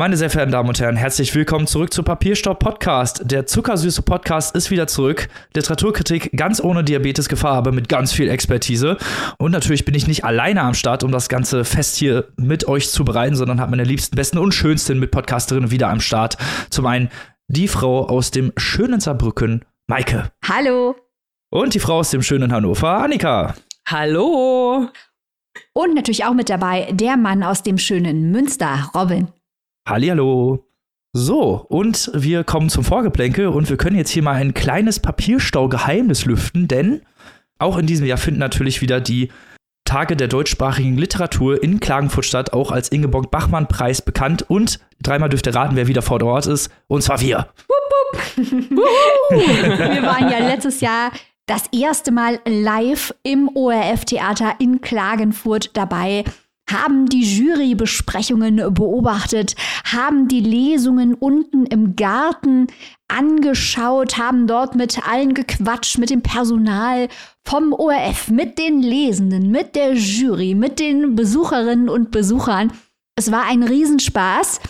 Meine sehr verehrten Damen und Herren, herzlich willkommen zurück zu Papierstopp Podcast. Der zuckersüße Podcast ist wieder zurück. Literaturkritik ganz ohne Diabetesgefahr, aber mit ganz viel Expertise. Und natürlich bin ich nicht alleine am Start, um das ganze Fest hier mit euch zu bereiten, sondern habe meine liebsten, besten und schönsten Mitpodcasterinnen wieder am Start. Zum einen die Frau aus dem schönen Saarbrücken, Maike. Hallo. Und die Frau aus dem schönen Hannover, Annika. Hallo. Und natürlich auch mit dabei der Mann aus dem schönen Münster, Robin. Hallihallo. So, und wir kommen zum Vorgeplänkel und wir können jetzt hier mal ein kleines Papierstau-Geheimnis lüften, denn auch in diesem Jahr finden natürlich wieder die Tage der deutschsprachigen Literatur in Klagenfurt statt, auch als Ingeborg-Bachmann-Preis bekannt. Und dreimal dürft ihr raten, wer wieder vor Ort ist. Und zwar wir. wir waren ja letztes Jahr das erste Mal live im ORF-Theater in Klagenfurt dabei haben die Jurybesprechungen beobachtet, haben die Lesungen unten im Garten angeschaut, haben dort mit allen gequatscht, mit dem Personal vom ORF, mit den Lesenden, mit der Jury, mit den Besucherinnen und Besuchern. Es war ein Riesenspaß.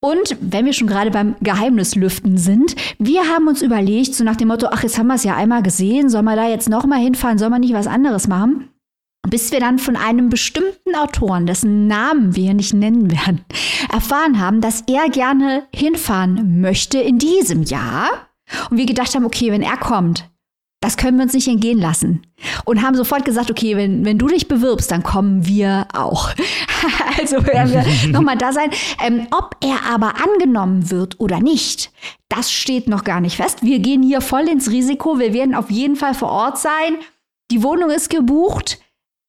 Und wenn wir schon gerade beim Geheimnislüften sind, wir haben uns überlegt, so nach dem Motto, ach, jetzt haben wir es ja einmal gesehen, soll man da jetzt nochmal hinfahren, soll man nicht was anderes machen? Bis wir dann von einem bestimmten Autoren, dessen Namen wir nicht nennen werden, erfahren haben, dass er gerne hinfahren möchte in diesem Jahr. Und wir gedacht haben, okay, wenn er kommt, das können wir uns nicht entgehen lassen. Und haben sofort gesagt, okay, wenn, wenn du dich bewirbst, dann kommen wir auch. also werden wir nochmal da sein. Ähm, ob er aber angenommen wird oder nicht, das steht noch gar nicht fest. Wir gehen hier voll ins Risiko. Wir werden auf jeden Fall vor Ort sein. Die Wohnung ist gebucht.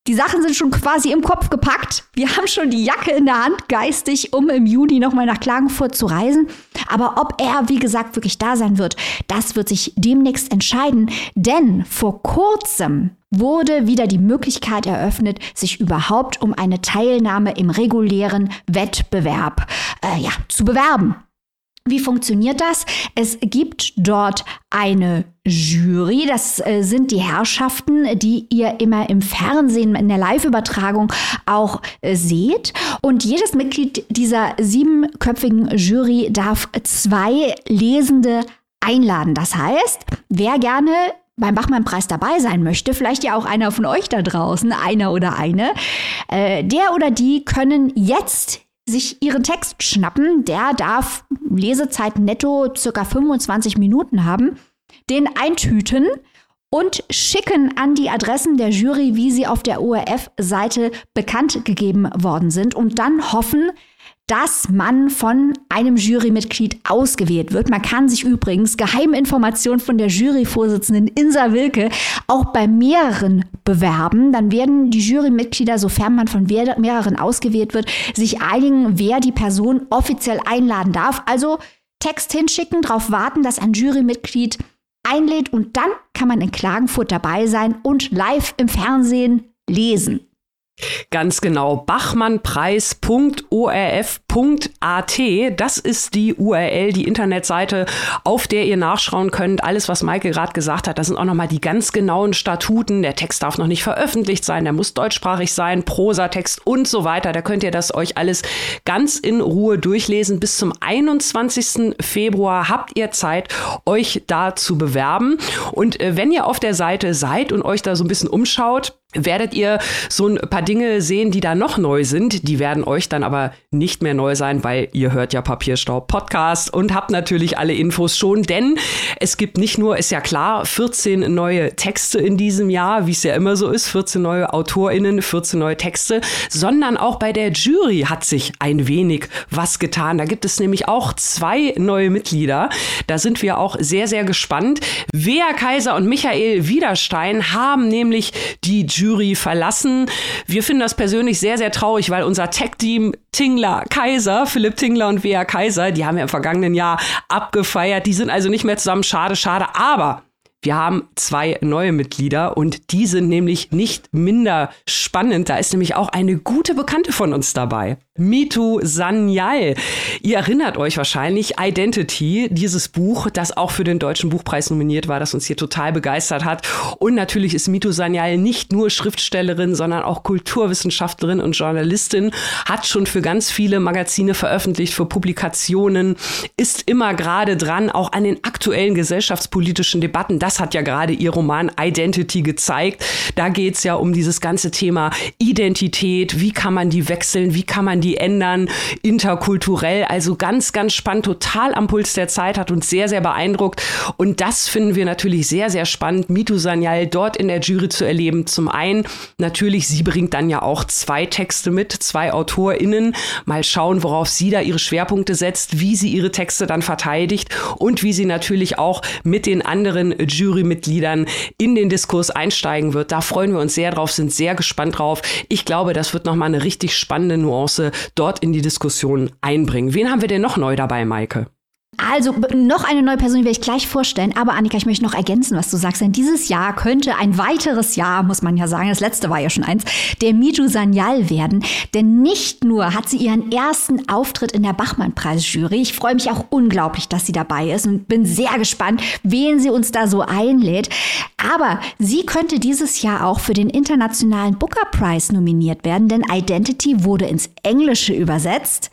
Die Sachen sind schon quasi im Kopf gepackt. Wir haben schon die Jacke in der Hand, geistig, um im Juni nochmal nach Klagenfurt zu reisen. Aber ob er, wie gesagt, wirklich da sein wird, das wird sich demnächst entscheiden. Denn vor kurzem wurde wieder die Möglichkeit eröffnet, sich überhaupt um eine Teilnahme im regulären Wettbewerb äh, ja, zu bewerben. Wie funktioniert das? Es gibt dort eine Jury, das äh, sind die Herrschaften, die ihr immer im Fernsehen in der Live-Übertragung auch äh, seht. Und jedes Mitglied dieser siebenköpfigen Jury darf zwei Lesende einladen. Das heißt, wer gerne beim Bachmann-Preis dabei sein möchte, vielleicht ja auch einer von euch da draußen, einer oder eine, äh, der oder die können jetzt sich ihren Text schnappen. Der darf Lesezeit netto circa 25 Minuten haben, den eintüten und schicken an die Adressen der Jury, wie sie auf der ORF-Seite bekannt gegeben worden sind und dann hoffen, dass man von einem Jurymitglied ausgewählt wird. Man kann sich übrigens Geheiminformationen von der Juryvorsitzenden Insa Wilke auch bei mehreren bewerben. Dann werden die Jurymitglieder, sofern man von mehreren ausgewählt wird, sich einigen, wer die Person offiziell einladen darf. Also Text hinschicken, darauf warten, dass ein Jurymitglied einlädt und dann kann man in Klagenfurt dabei sein und live im Fernsehen lesen. Ganz genau. Bachmannpreis.orf.at. Das ist die URL, die Internetseite, auf der ihr nachschauen könnt. Alles, was Maike gerade gesagt hat, das sind auch nochmal die ganz genauen Statuten. Der Text darf noch nicht veröffentlicht sein, der muss deutschsprachig sein, Prosatext und so weiter. Da könnt ihr das euch alles ganz in Ruhe durchlesen. Bis zum 21. Februar habt ihr Zeit, euch da zu bewerben. Und äh, wenn ihr auf der Seite seid und euch da so ein bisschen umschaut, werdet ihr so ein paar Dinge sehen, die da noch neu sind. Die werden euch dann aber nicht mehr neu sein, weil ihr hört ja Papierstaub Podcast und habt natürlich alle Infos schon, denn es gibt nicht nur, ist ja klar, 14 neue Texte in diesem Jahr, wie es ja immer so ist, 14 neue AutorInnen, 14 neue Texte, sondern auch bei der Jury hat sich ein wenig was getan. Da gibt es nämlich auch zwei neue Mitglieder. Da sind wir auch sehr, sehr gespannt. Wea Kaiser und Michael Wiederstein haben nämlich die Jury verlassen. Wir finden das persönlich sehr, sehr traurig, weil unser Tech-Team Tingler Kaiser, Philipp Tingler und Wea Kaiser, die haben wir im vergangenen Jahr abgefeiert. Die sind also nicht mehr zusammen. Schade, schade. Aber wir haben zwei neue Mitglieder und die sind nämlich nicht minder spannend. Da ist nämlich auch eine gute Bekannte von uns dabei. Mitu Sanyal. Ihr erinnert euch wahrscheinlich Identity, dieses Buch, das auch für den Deutschen Buchpreis nominiert war, das uns hier total begeistert hat. Und natürlich ist Mitu Sanyal nicht nur Schriftstellerin, sondern auch Kulturwissenschaftlerin und Journalistin, hat schon für ganz viele Magazine veröffentlicht, für Publikationen, ist immer gerade dran, auch an den aktuellen gesellschaftspolitischen Debatten. Das hat ja gerade ihr Roman Identity gezeigt. Da geht es ja um dieses ganze Thema Identität, wie kann man die wechseln, wie kann man die ändern, interkulturell. Also ganz, ganz spannend, total am Puls der Zeit, hat uns sehr, sehr beeindruckt. Und das finden wir natürlich sehr, sehr spannend, Mitu Sanyal dort in der Jury zu erleben. Zum einen natürlich, sie bringt dann ja auch zwei Texte mit, zwei AutorInnen. Mal schauen, worauf sie da ihre Schwerpunkte setzt, wie sie ihre Texte dann verteidigt und wie sie natürlich auch mit den anderen Jurymitgliedern in den Diskurs einsteigen wird. Da freuen wir uns sehr drauf, sind sehr gespannt drauf. Ich glaube, das wird nochmal eine richtig spannende Nuance dort in die Diskussion einbringen. Wen haben wir denn noch neu dabei, Maike? Also noch eine neue Person, die werde ich gleich vorstellen. Aber Annika, ich möchte noch ergänzen, was du sagst. Denn dieses Jahr könnte ein weiteres Jahr, muss man ja sagen, das letzte war ja schon eins, der Miju Sanyal werden. Denn nicht nur hat sie ihren ersten Auftritt in der Bachmann-Preisjury. Ich freue mich auch unglaublich, dass sie dabei ist und bin sehr gespannt, wen sie uns da so einlädt. Aber sie könnte dieses Jahr auch für den Internationalen Booker Prize nominiert werden, denn Identity wurde ins Englische übersetzt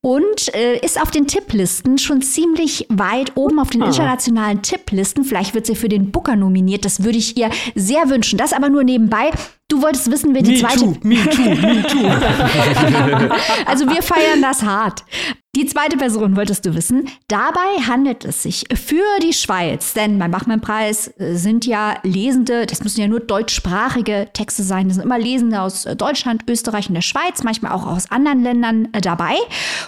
und äh, ist auf den Tipplisten schon ziemlich weit oben auf den ah. internationalen Tipplisten. Vielleicht wird sie für den Booker nominiert. Das würde ich ihr sehr wünschen. Das aber nur nebenbei. Du wolltest wissen, wer die me zweite. Too, me too, me too. also wir feiern das hart. Die zweite Person wolltest du wissen. Dabei handelt es sich für die Schweiz, denn beim Bachmann-Preis äh, sind ja Lesende, das müssen ja nur deutschsprachige Texte sein, das sind immer Lesende aus äh, Deutschland, Österreich und der Schweiz, manchmal auch aus anderen Ländern äh, dabei.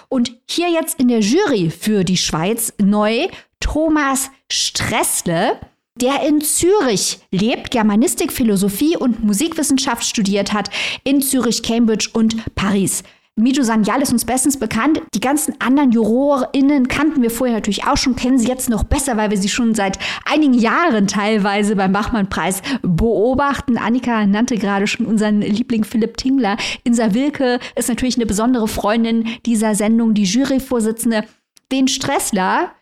Und hier jetzt in der Jury für die Schweiz neu Thomas Stressle der in Zürich lebt, Germanistik, Philosophie und Musikwissenschaft studiert hat, in Zürich, Cambridge und Paris. Mijo Sanyal ist uns bestens bekannt. Die ganzen anderen JurorInnen kannten wir vorher natürlich auch schon, kennen sie jetzt noch besser, weil wir sie schon seit einigen Jahren teilweise beim Bachmann-Preis beobachten. Annika nannte gerade schon unseren Liebling Philipp Tingler. Insa Wilke ist natürlich eine besondere Freundin dieser Sendung, die Juryvorsitzende. Den Stressler,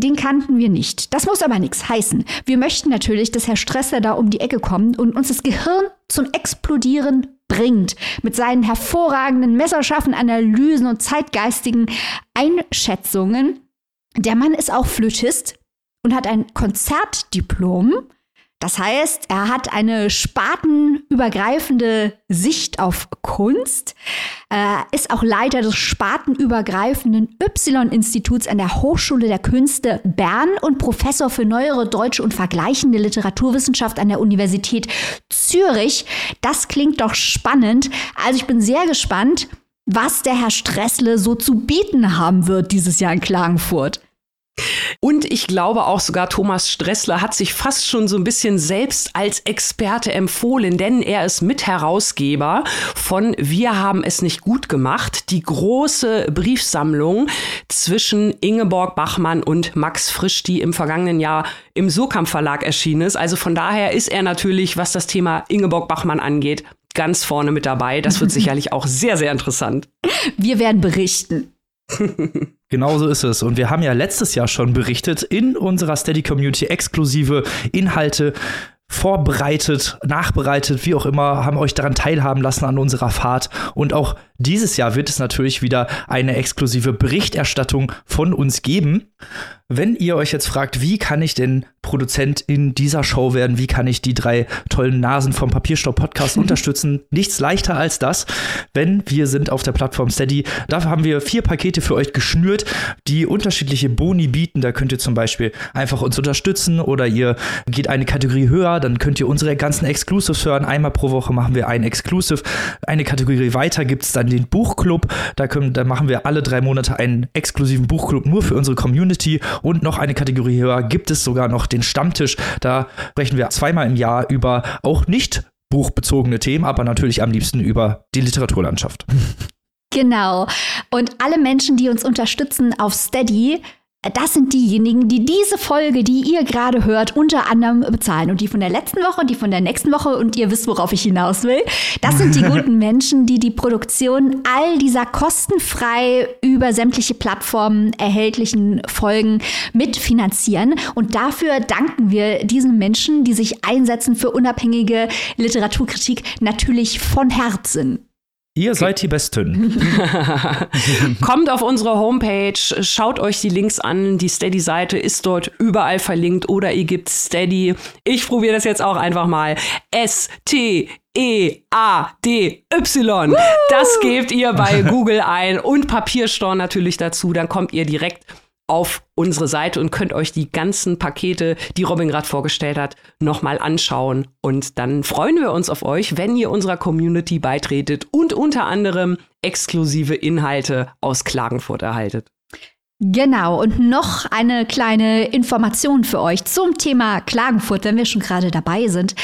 den kannten wir nicht. Das muss aber nichts heißen. Wir möchten natürlich, dass Herr Stresser da um die Ecke kommt und uns das Gehirn zum Explodieren bringt. Mit seinen hervorragenden, messerscharfen Analysen und zeitgeistigen Einschätzungen. Der Mann ist auch Flötist und hat ein Konzertdiplom das heißt, er hat eine spartenübergreifende Sicht auf Kunst, er ist auch Leiter des spartenübergreifenden Y-Instituts an der Hochschule der Künste Bern und Professor für neuere deutsche und vergleichende Literaturwissenschaft an der Universität Zürich. Das klingt doch spannend. Also ich bin sehr gespannt, was der Herr Stressle so zu bieten haben wird dieses Jahr in Klagenfurt. Und ich glaube auch sogar Thomas Stressler hat sich fast schon so ein bisschen selbst als Experte empfohlen, denn er ist Mitherausgeber von Wir haben es nicht gut gemacht, die große Briefsammlung zwischen Ingeborg Bachmann und Max Frisch, die im vergangenen Jahr im Surkamp Verlag erschienen ist. Also von daher ist er natürlich, was das Thema Ingeborg Bachmann angeht, ganz vorne mit dabei. Das wird sicherlich auch sehr, sehr interessant. Wir werden berichten. Genauso ist es. Und wir haben ja letztes Jahr schon berichtet in unserer Steady Community exklusive Inhalte vorbereitet, nachbereitet, wie auch immer, haben euch daran teilhaben lassen an unserer Fahrt. Und auch dieses Jahr wird es natürlich wieder eine exklusive Berichterstattung von uns geben. Wenn ihr euch jetzt fragt, wie kann ich denn Produzent in dieser Show werden, wie kann ich die drei tollen Nasen vom Papierstopp Podcast unterstützen, nichts leichter als das, wenn wir sind auf der Plattform Steady. Dafür haben wir vier Pakete für euch geschnürt, die unterschiedliche Boni bieten. Da könnt ihr zum Beispiel einfach uns unterstützen oder ihr geht eine Kategorie höher, dann könnt ihr unsere ganzen Exclusives hören. Einmal pro Woche machen wir ein Exclusive. Eine Kategorie weiter gibt es dann den Buchclub. Da, können, da machen wir alle drei Monate einen exklusiven Buchclub nur für unsere Community und noch eine Kategorie höher gibt es sogar noch den Stammtisch. Da sprechen wir zweimal im Jahr über auch nicht buchbezogene Themen, aber natürlich am liebsten über die Literaturlandschaft. Genau. Und alle Menschen, die uns unterstützen auf Steady, das sind diejenigen, die diese Folge, die ihr gerade hört, unter anderem bezahlen. Und die von der letzten Woche und die von der nächsten Woche, und ihr wisst, worauf ich hinaus will, das sind die guten Menschen, die die Produktion all dieser kostenfrei über sämtliche Plattformen erhältlichen Folgen mitfinanzieren. Und dafür danken wir diesen Menschen, die sich einsetzen für unabhängige Literaturkritik, natürlich von Herzen. Ihr seid die Besten. Kommt auf unsere Homepage, schaut euch die Links an. Die Steady-Seite ist dort überall verlinkt oder ihr gebt Steady. Ich probiere das jetzt auch einfach mal. S-T E-A-D-Y. Das gebt ihr bei Google ein und Papierstorn natürlich dazu. Dann kommt ihr direkt auf unsere Seite und könnt euch die ganzen Pakete, die Robin gerade vorgestellt hat, nochmal anschauen. Und dann freuen wir uns auf euch, wenn ihr unserer Community beitretet und unter anderem exklusive Inhalte aus Klagenfurt erhaltet. Genau, und noch eine kleine Information für euch zum Thema Klagenfurt, wenn wir schon gerade dabei sind.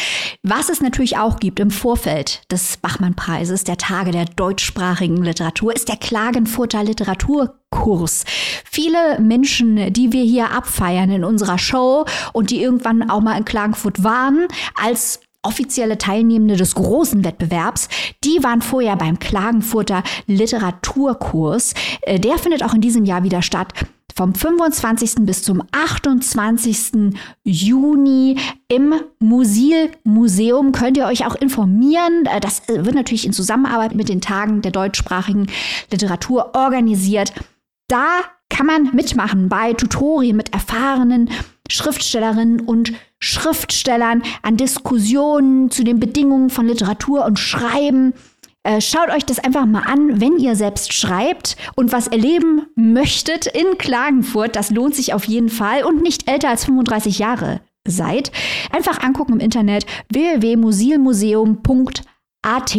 Was es natürlich auch gibt im Vorfeld des Bachmann-Preises, der Tage der deutschsprachigen Literatur, ist der Klagenfurter Literaturkurs. Viele Menschen, die wir hier abfeiern in unserer Show und die irgendwann auch mal in Klagenfurt waren, als offizielle Teilnehmende des großen Wettbewerbs, die waren vorher beim Klagenfurter Literaturkurs. Äh, der findet auch in diesem Jahr wieder statt. Vom 25. bis zum 28. Juni im Musil Museum könnt ihr euch auch informieren. Äh, das äh, wird natürlich in Zusammenarbeit mit den Tagen der deutschsprachigen Literatur organisiert. Da kann man mitmachen bei Tutorien mit erfahrenen Schriftstellerinnen und Schriftstellern, an Diskussionen zu den Bedingungen von Literatur und Schreiben. Äh, schaut euch das einfach mal an, wenn ihr selbst schreibt und was erleben möchtet in Klagenfurt. Das lohnt sich auf jeden Fall und nicht älter als 35 Jahre seid. Einfach angucken im Internet www.musilmuseum.at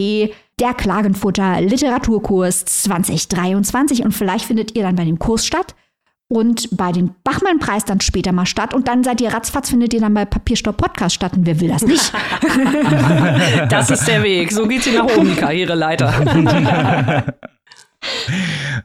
der Klagenfurter Literaturkurs 2023 und vielleicht findet ihr dann bei dem Kurs statt und bei dem Bachmann-Preis dann später mal statt und dann seid ihr ratzfatz, findet ihr dann bei Papierstopp Podcast statt und wer will das nicht? das ist der Weg. So geht sie nach oben, die Karriereleiter.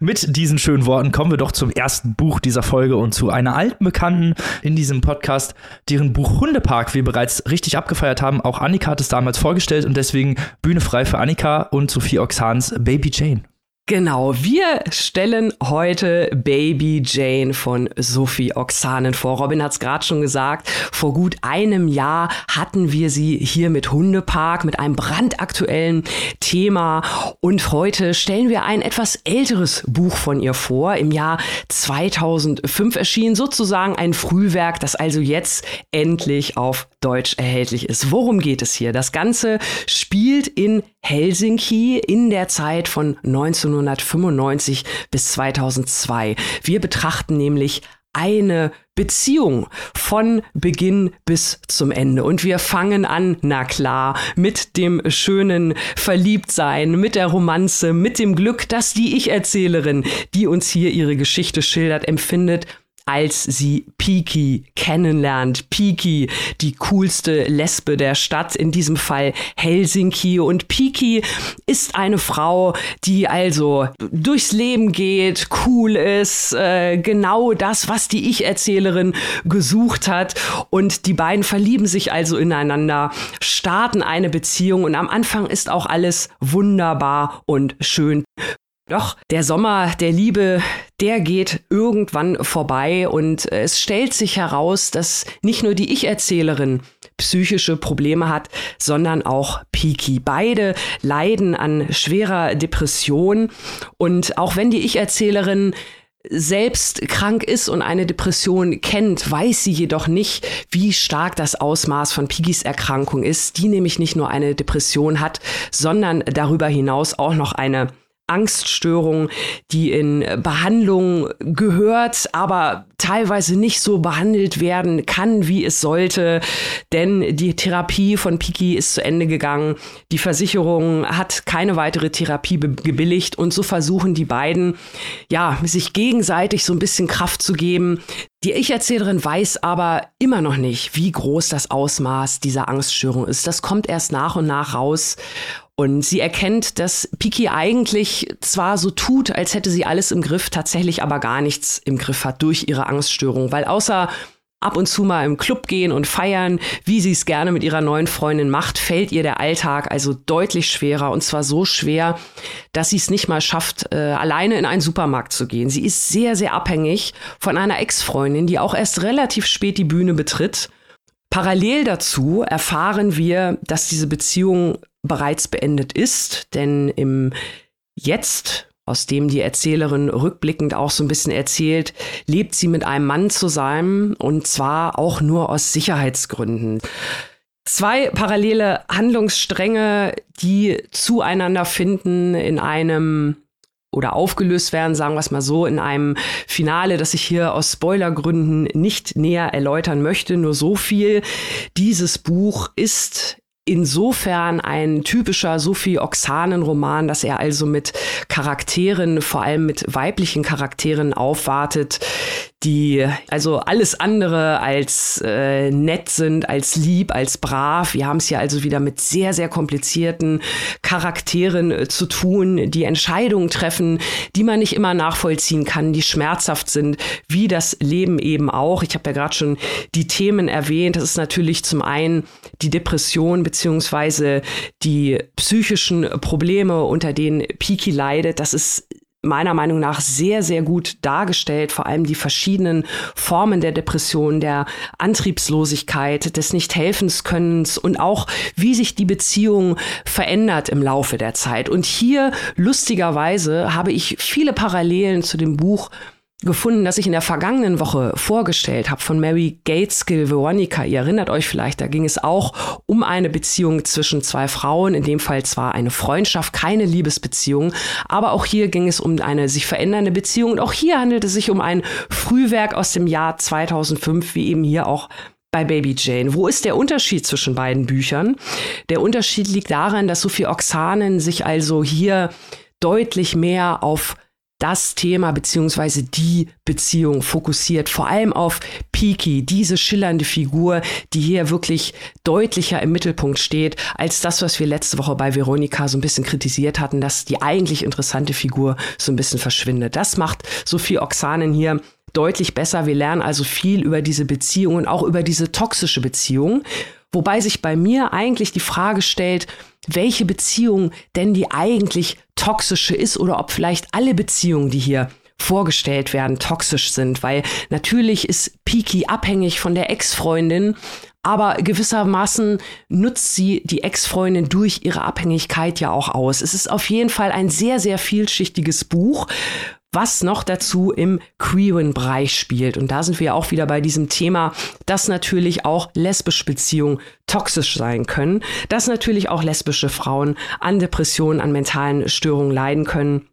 Mit diesen schönen Worten kommen wir doch zum ersten Buch dieser Folge und zu einer alten Bekannten in diesem Podcast, deren Buch Hundepark wir bereits richtig abgefeiert haben. Auch Annika hat es damals vorgestellt und deswegen Bühne frei für Annika und Sophie Oxans Baby Jane. Genau, wir stellen heute Baby Jane von Sophie Oxanen vor. Robin hat es gerade schon gesagt, vor gut einem Jahr hatten wir sie hier mit Hundepark, mit einem brandaktuellen Thema. Und heute stellen wir ein etwas älteres Buch von ihr vor. Im Jahr 2005 erschien sozusagen ein Frühwerk, das also jetzt endlich auf Deutsch erhältlich ist. Worum geht es hier? Das Ganze spielt in Helsinki in der Zeit von 1995 bis 2002. Wir betrachten nämlich eine Beziehung von Beginn bis zum Ende. Und wir fangen an, na klar, mit dem schönen Verliebtsein, mit der Romanze, mit dem Glück, dass die Ich-Erzählerin, die uns hier ihre Geschichte schildert, empfindet als sie Piki kennenlernt. Piki, die coolste Lesbe der Stadt, in diesem Fall Helsinki. Und Piki ist eine Frau, die also durchs Leben geht, cool ist, äh, genau das, was die Ich-Erzählerin gesucht hat. Und die beiden verlieben sich also ineinander, starten eine Beziehung und am Anfang ist auch alles wunderbar und schön. Doch der Sommer der Liebe, der geht irgendwann vorbei und es stellt sich heraus, dass nicht nur die Ich-Erzählerin psychische Probleme hat, sondern auch Piki. Beide leiden an schwerer Depression und auch wenn die Ich-Erzählerin selbst krank ist und eine Depression kennt, weiß sie jedoch nicht, wie stark das Ausmaß von Pigis Erkrankung ist, die nämlich nicht nur eine Depression hat, sondern darüber hinaus auch noch eine Angststörung, die in Behandlung gehört, aber teilweise nicht so behandelt werden kann, wie es sollte. Denn die Therapie von Piki ist zu Ende gegangen. Die Versicherung hat keine weitere Therapie gebilligt und so versuchen die beiden, ja, sich gegenseitig so ein bisschen Kraft zu geben. Die Ich-Erzählerin weiß aber immer noch nicht, wie groß das Ausmaß dieser Angststörung ist. Das kommt erst nach und nach raus. Und sie erkennt, dass Piki eigentlich zwar so tut, als hätte sie alles im Griff, tatsächlich aber gar nichts im Griff hat durch ihre Angststörung, weil außer ab und zu mal im Club gehen und feiern, wie sie es gerne mit ihrer neuen Freundin macht, fällt ihr der Alltag also deutlich schwerer und zwar so schwer, dass sie es nicht mal schafft, äh, alleine in einen Supermarkt zu gehen. Sie ist sehr, sehr abhängig von einer Ex-Freundin, die auch erst relativ spät die Bühne betritt. Parallel dazu erfahren wir, dass diese Beziehung bereits beendet ist, denn im Jetzt aus dem die Erzählerin rückblickend auch so ein bisschen erzählt, lebt sie mit einem Mann zusammen und zwar auch nur aus Sicherheitsgründen. Zwei parallele Handlungsstränge, die zueinander finden in einem oder aufgelöst werden, sagen wir es mal so, in einem Finale, das ich hier aus Spoilergründen nicht näher erläutern möchte. Nur so viel. Dieses Buch ist insofern ein typischer Sophie Oxanen-Roman, dass er also mit Charakteren, vor allem mit weiblichen Charakteren aufwartet, die also alles andere als äh, nett sind, als lieb, als brav. Wir haben es hier also wieder mit sehr, sehr komplizierten Charakteren äh, zu tun, die Entscheidungen treffen, die man nicht immer nachvollziehen kann, die schmerzhaft sind, wie das Leben eben auch. Ich habe ja gerade schon die Themen erwähnt. Das ist natürlich zum einen die Depression beziehungsweise die psychischen Probleme, unter denen Piki leidet. Das ist meiner Meinung nach sehr, sehr gut dargestellt, vor allem die verschiedenen Formen der Depression, der Antriebslosigkeit, des Nicht-Helfenskönnens und auch, wie sich die Beziehung verändert im Laufe der Zeit. Und hier, lustigerweise, habe ich viele Parallelen zu dem Buch gefunden, das ich in der vergangenen Woche vorgestellt habe von Mary Gateskill Veronica. Ihr erinnert euch vielleicht, da ging es auch um eine Beziehung zwischen zwei Frauen, in dem Fall zwar eine Freundschaft, keine Liebesbeziehung, aber auch hier ging es um eine sich verändernde Beziehung und auch hier handelt es sich um ein Frühwerk aus dem Jahr 2005, wie eben hier auch bei Baby Jane. Wo ist der Unterschied zwischen beiden Büchern? Der Unterschied liegt daran, dass Sophie Oxanen sich also hier deutlich mehr auf das Thema beziehungsweise die Beziehung fokussiert, vor allem auf Piki, diese schillernde Figur, die hier wirklich deutlicher im Mittelpunkt steht, als das, was wir letzte Woche bei Veronika so ein bisschen kritisiert hatten, dass die eigentlich interessante Figur so ein bisschen verschwindet. Das macht Sophie Oxanen hier deutlich besser. Wir lernen also viel über diese Beziehung und auch über diese toxische Beziehung. Wobei sich bei mir eigentlich die Frage stellt, welche Beziehung denn die eigentlich toxische ist oder ob vielleicht alle Beziehungen, die hier vorgestellt werden, toxisch sind, weil natürlich ist Piki abhängig von der Ex-Freundin, aber gewissermaßen nutzt sie die Ex-Freundin durch ihre Abhängigkeit ja auch aus. Es ist auf jeden Fall ein sehr, sehr vielschichtiges Buch, was noch dazu im Queeren-Bereich spielt. Und da sind wir auch wieder bei diesem Thema, dass natürlich auch lesbische Beziehungen toxisch sein können, dass natürlich auch lesbische Frauen an Depressionen, an mentalen Störungen leiden können.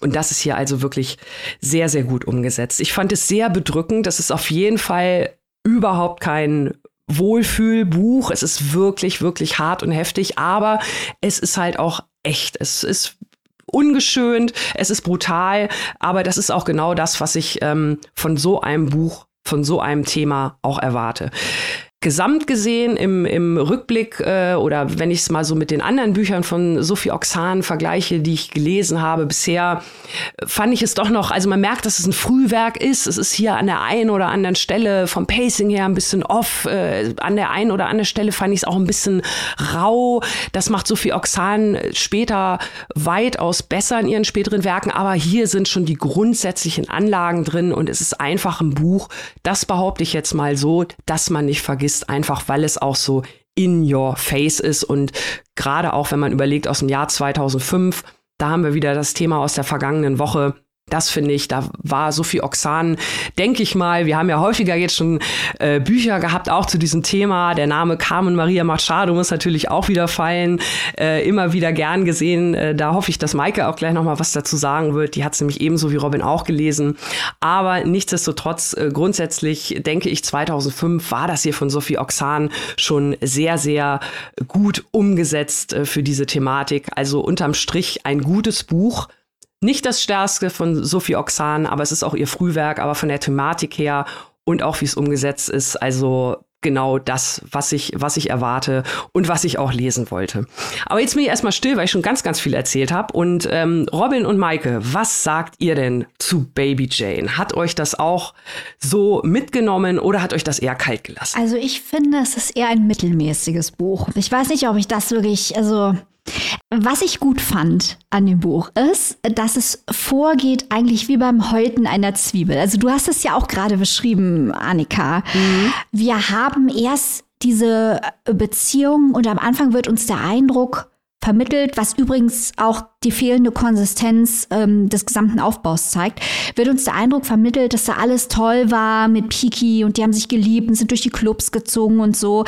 Und das ist hier also wirklich sehr, sehr gut umgesetzt. Ich fand es sehr bedrückend. Das ist auf jeden Fall überhaupt kein Wohlfühlbuch. Es ist wirklich, wirklich hart und heftig, aber es ist halt auch echt. Es ist ungeschönt, es ist brutal, aber das ist auch genau das, was ich ähm, von so einem Buch, von so einem Thema auch erwarte gesamt gesehen im, im Rückblick äh, oder wenn ich es mal so mit den anderen Büchern von Sophie Oxan vergleiche, die ich gelesen habe bisher, fand ich es doch noch, also man merkt, dass es ein Frühwerk ist. Es ist hier an der einen oder anderen Stelle vom Pacing her ein bisschen off. Äh, an der einen oder anderen Stelle fand ich es auch ein bisschen rau. Das macht Sophie Oxan später weitaus besser in ihren späteren Werken, aber hier sind schon die grundsätzlichen Anlagen drin und es ist einfach ein Buch, das behaupte ich jetzt mal so, dass man nicht vergisst ist, einfach weil es auch so in your face ist. Und gerade auch wenn man überlegt aus dem Jahr 2005, da haben wir wieder das Thema aus der vergangenen Woche, das finde ich, da war Sophie Oxan, denke ich mal, wir haben ja häufiger jetzt schon äh, Bücher gehabt, auch zu diesem Thema. Der Name Carmen Maria Machado muss natürlich auch wieder fallen. Äh, immer wieder gern gesehen. Äh, da hoffe ich, dass Maike auch gleich nochmal was dazu sagen wird. Die hat es nämlich ebenso wie Robin auch gelesen. Aber nichtsdestotrotz, äh, grundsätzlich denke ich, 2005 war das hier von Sophie Oxan schon sehr, sehr gut umgesetzt äh, für diese Thematik. Also unterm Strich ein gutes Buch nicht das stärkste von Sophie Oxan, aber es ist auch ihr Frühwerk, aber von der Thematik her und auch wie es umgesetzt ist, also genau das, was ich, was ich erwarte und was ich auch lesen wollte. Aber jetzt bin ich erstmal still, weil ich schon ganz, ganz viel erzählt habe. Und ähm, Robin und Maike, was sagt ihr denn zu Baby Jane? Hat euch das auch so mitgenommen oder hat euch das eher kalt gelassen? Also ich finde, es ist eher ein mittelmäßiges Buch. Ich weiß nicht, ob ich das wirklich, also was ich gut fand an dem Buch ist, dass es vorgeht eigentlich wie beim Häuten einer Zwiebel. Also du hast es ja auch gerade beschrieben, Annika. Mhm. Wir haben erst diese Beziehung und am Anfang wird uns der Eindruck vermittelt, was übrigens auch die fehlende Konsistenz ähm, des gesamten Aufbaus zeigt, wird uns der Eindruck vermittelt, dass da alles toll war mit Piki und die haben sich geliebt und sind durch die Clubs gezogen und so.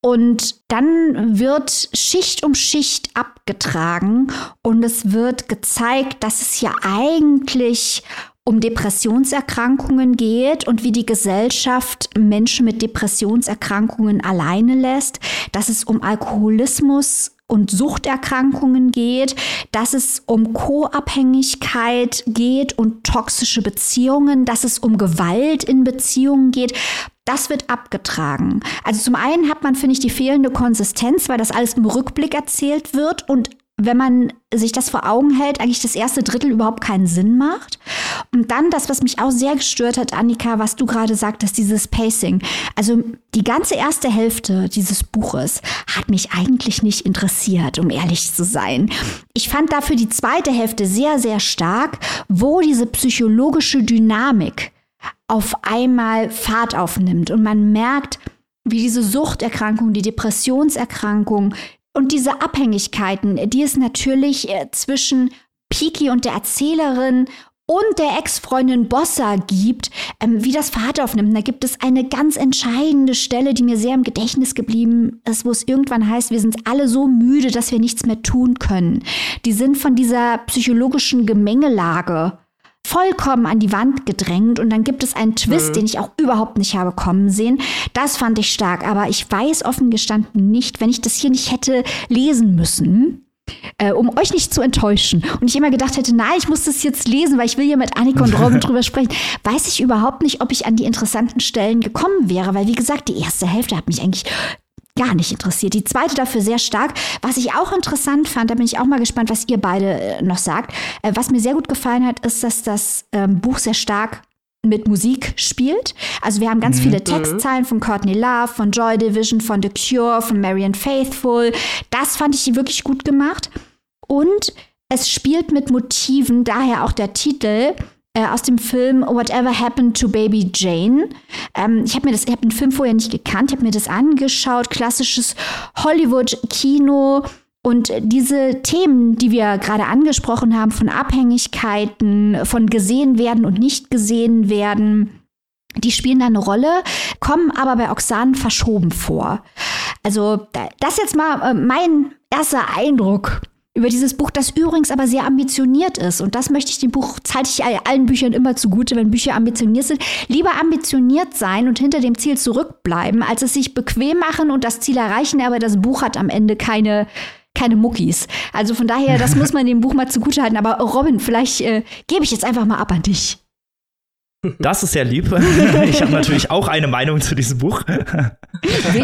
Und dann wird Schicht um Schicht abgetragen und es wird gezeigt, dass es ja eigentlich um Depressionserkrankungen geht und wie die Gesellschaft Menschen mit Depressionserkrankungen alleine lässt, dass es um Alkoholismus und Suchterkrankungen geht, dass es um Co-Abhängigkeit geht und toxische Beziehungen, dass es um Gewalt in Beziehungen geht. Das wird abgetragen. Also zum einen hat man, finde ich, die fehlende Konsistenz, weil das alles im Rückblick erzählt wird und wenn man sich das vor Augen hält, eigentlich das erste Drittel überhaupt keinen Sinn macht. Und dann das, was mich auch sehr gestört hat, Annika, was du gerade sagtest, dieses Pacing. Also die ganze erste Hälfte dieses Buches hat mich eigentlich nicht interessiert, um ehrlich zu sein. Ich fand dafür die zweite Hälfte sehr, sehr stark, wo diese psychologische Dynamik auf einmal Fahrt aufnimmt und man merkt, wie diese Suchterkrankung, die Depressionserkrankung und diese Abhängigkeiten, die es natürlich äh, zwischen Piki und der Erzählerin und der Ex-Freundin Bossa gibt, ähm, wie das Fahrt aufnimmt. Da gibt es eine ganz entscheidende Stelle, die mir sehr im Gedächtnis geblieben ist, wo es irgendwann heißt, wir sind alle so müde, dass wir nichts mehr tun können. Die sind von dieser psychologischen Gemengelage vollkommen an die Wand gedrängt und dann gibt es einen Twist, mhm. den ich auch überhaupt nicht habe kommen sehen. Das fand ich stark, aber ich weiß offen gestanden nicht, wenn ich das hier nicht hätte lesen müssen, äh, um euch nicht zu enttäuschen und ich immer gedacht hätte, nein, ich muss das jetzt lesen, weil ich will hier mit Annika und Robin drüber sprechen, weiß ich überhaupt nicht, ob ich an die interessanten Stellen gekommen wäre, weil wie gesagt, die erste Hälfte hat mich eigentlich gar nicht interessiert. Die zweite dafür sehr stark. Was ich auch interessant fand, da bin ich auch mal gespannt, was ihr beide äh, noch sagt. Äh, was mir sehr gut gefallen hat, ist, dass das ähm, Buch sehr stark mit Musik spielt. Also wir haben ganz mhm. viele Textzeilen von Courtney Love, von Joy Division, von The Cure, von Marian Faithful. Das fand ich wirklich gut gemacht. Und es spielt mit Motiven, daher auch der Titel, äh, aus dem Film Whatever Happened to Baby Jane. Ähm, ich habe mir das, ich habe den Film vorher nicht gekannt, ich habe mir das angeschaut, klassisches Hollywood-Kino. Und diese Themen, die wir gerade angesprochen haben, von Abhängigkeiten, von gesehen werden und nicht gesehen werden, die spielen da eine Rolle, kommen aber bei Oxan verschoben vor. Also das jetzt mal äh, mein erster Eindruck über dieses Buch, das übrigens aber sehr ambitioniert ist. Und das möchte ich dem Buch, halte ich allen Büchern immer zugute, wenn Bücher ambitioniert sind. Lieber ambitioniert sein und hinter dem Ziel zurückbleiben, als es sich bequem machen und das Ziel erreichen, aber das Buch hat am Ende keine, keine Muckis. Also von daher, das muss man dem Buch mal zugute halten. Aber Robin, vielleicht äh, gebe ich jetzt einfach mal ab an dich. Das ist sehr lieb. Ich habe natürlich auch eine Meinung zu diesem Buch.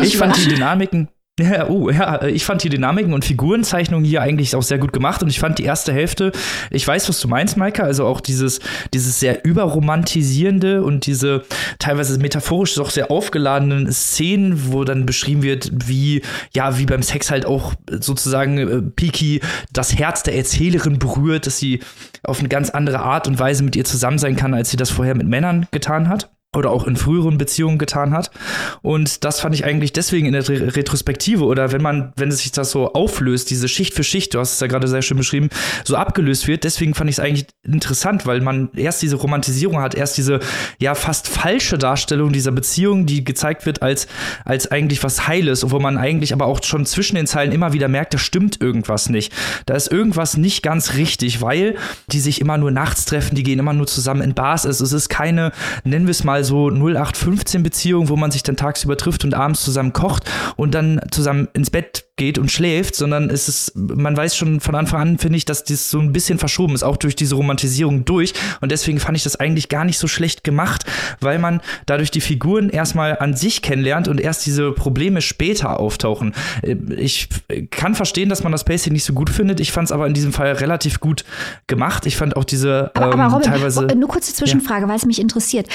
Ich fand die Dynamiken ja, oh, ja, ich fand die Dynamiken und Figurenzeichnungen hier eigentlich auch sehr gut gemacht und ich fand die erste Hälfte, ich weiß, was du meinst, Maika, also auch dieses, dieses sehr überromantisierende und diese teilweise metaphorisch doch sehr aufgeladenen Szenen, wo dann beschrieben wird, wie, ja, wie beim Sex halt auch sozusagen äh, Piki das Herz der Erzählerin berührt, dass sie auf eine ganz andere Art und Weise mit ihr zusammen sein kann, als sie das vorher mit Männern getan hat oder auch in früheren Beziehungen getan hat. Und das fand ich eigentlich deswegen in der Re Retrospektive oder wenn man, wenn es sich das so auflöst, diese Schicht für Schicht, du hast es ja gerade sehr schön beschrieben, so abgelöst wird. Deswegen fand ich es eigentlich interessant, weil man erst diese Romantisierung hat, erst diese ja fast falsche Darstellung dieser Beziehung, die gezeigt wird als, als eigentlich was Heiles, wo man eigentlich aber auch schon zwischen den Zeilen immer wieder merkt, da stimmt irgendwas nicht. Da ist irgendwas nicht ganz richtig, weil die sich immer nur nachts treffen, die gehen immer nur zusammen in Bars. Es ist keine, nennen wir es mal, mal so 0815 Beziehungen, wo man sich dann tagsüber trifft und abends zusammen kocht und dann zusammen ins Bett geht und schläft, sondern es ist, man weiß schon von Anfang an, finde ich, dass das so ein bisschen verschoben ist, auch durch diese Romantisierung durch. Und deswegen fand ich das eigentlich gar nicht so schlecht gemacht, weil man dadurch die Figuren erstmal an sich kennenlernt und erst diese Probleme später auftauchen. Ich kann verstehen, dass man das Pacing nicht so gut findet. Ich fand es aber in diesem Fall relativ gut gemacht. Ich fand auch diese aber, ähm, aber Robin, teilweise. nur kurze Zwischenfrage, ja. weil es mich interessiert.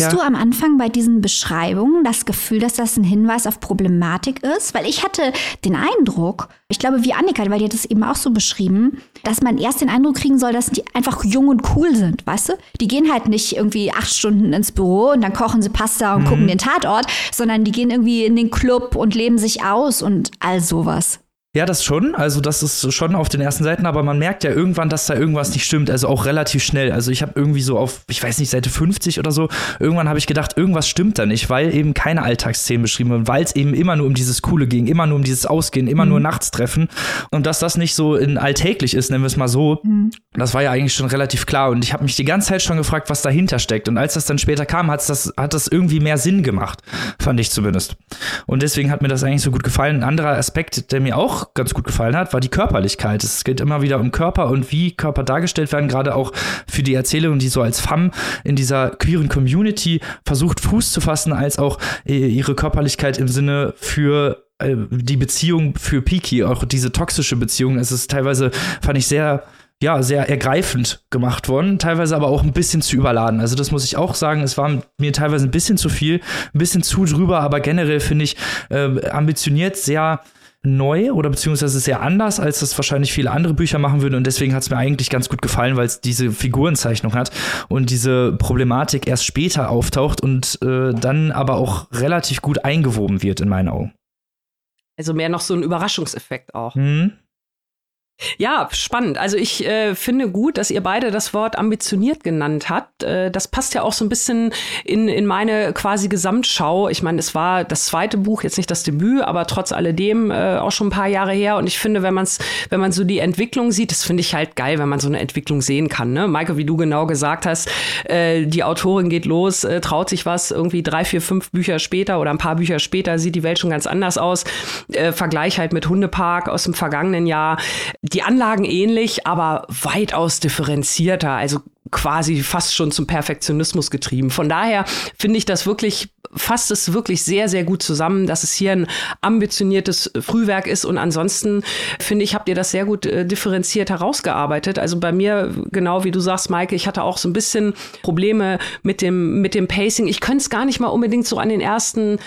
Hattest ja. du am Anfang bei diesen Beschreibungen das Gefühl, dass das ein Hinweis auf Problematik ist? Weil ich hatte den Eindruck, ich glaube, wie Annika, weil die hat es eben auch so beschrieben, dass man erst den Eindruck kriegen soll, dass die einfach jung und cool sind, weißt du? Die gehen halt nicht irgendwie acht Stunden ins Büro und dann kochen sie Pasta und mhm. gucken den Tatort, sondern die gehen irgendwie in den Club und leben sich aus und all sowas. Ja, das schon. Also das ist schon auf den ersten Seiten, aber man merkt ja irgendwann, dass da irgendwas nicht stimmt. Also auch relativ schnell. Also ich habe irgendwie so auf, ich weiß nicht, Seite 50 oder so, irgendwann habe ich gedacht, irgendwas stimmt da nicht, weil eben keine Alltagsszenen beschrieben werden, weil es eben immer nur um dieses Coole ging, immer nur um dieses Ausgehen, immer mhm. nur Nachtstreffen. Und dass das nicht so in alltäglich ist, nennen wir es mal so, mhm. das war ja eigentlich schon relativ klar. Und ich habe mich die ganze Zeit schon gefragt, was dahinter steckt. Und als das dann später kam, hat's das, hat das irgendwie mehr Sinn gemacht, fand ich zumindest. Und deswegen hat mir das eigentlich so gut gefallen. Ein anderer Aspekt, der mir auch ganz gut gefallen hat, war die Körperlichkeit. Es geht immer wieder um Körper und wie Körper dargestellt werden, gerade auch für die Erzählerin, die so als Femme in dieser queeren Community versucht, Fuß zu fassen, als auch äh, ihre Körperlichkeit im Sinne für äh, die Beziehung für Piki, auch diese toxische Beziehung. Es ist teilweise, fand ich sehr ja, sehr ergreifend gemacht worden, teilweise aber auch ein bisschen zu überladen. Also das muss ich auch sagen, es war mir teilweise ein bisschen zu viel, ein bisschen zu drüber, aber generell finde ich äh, ambitioniert, sehr neu oder beziehungsweise sehr anders, als das wahrscheinlich viele andere Bücher machen würden. Und deswegen hat es mir eigentlich ganz gut gefallen, weil es diese Figurenzeichnung hat und diese Problematik erst später auftaucht und äh, dann aber auch relativ gut eingewoben wird in meinen Augen. Also mehr noch so ein Überraschungseffekt auch. Mhm. Ja, spannend. Also ich äh, finde gut, dass ihr beide das Wort ambitioniert genannt habt. Äh, das passt ja auch so ein bisschen in, in meine quasi Gesamtschau. Ich meine, es war das zweite Buch, jetzt nicht das Debüt, aber trotz alledem äh, auch schon ein paar Jahre her. Und ich finde, wenn man es, wenn man so die Entwicklung sieht, das finde ich halt geil, wenn man so eine Entwicklung sehen kann. Ne? Maike, wie du genau gesagt hast, äh, die Autorin geht los, äh, traut sich was, irgendwie drei, vier, fünf Bücher später oder ein paar Bücher später sieht die Welt schon ganz anders aus. Äh, Vergleich halt mit Hundepark aus dem vergangenen Jahr die Anlagen ähnlich, aber weitaus differenzierter, also quasi fast schon zum Perfektionismus getrieben. Von daher finde ich das wirklich, fasst es wirklich sehr, sehr gut zusammen, dass es hier ein ambitioniertes Frühwerk ist und ansonsten finde ich, habt ihr das sehr gut äh, differenziert herausgearbeitet. Also bei mir, genau wie du sagst, Maike, ich hatte auch so ein bisschen Probleme mit dem, mit dem Pacing. Ich könnte es gar nicht mal unbedingt so an den ersten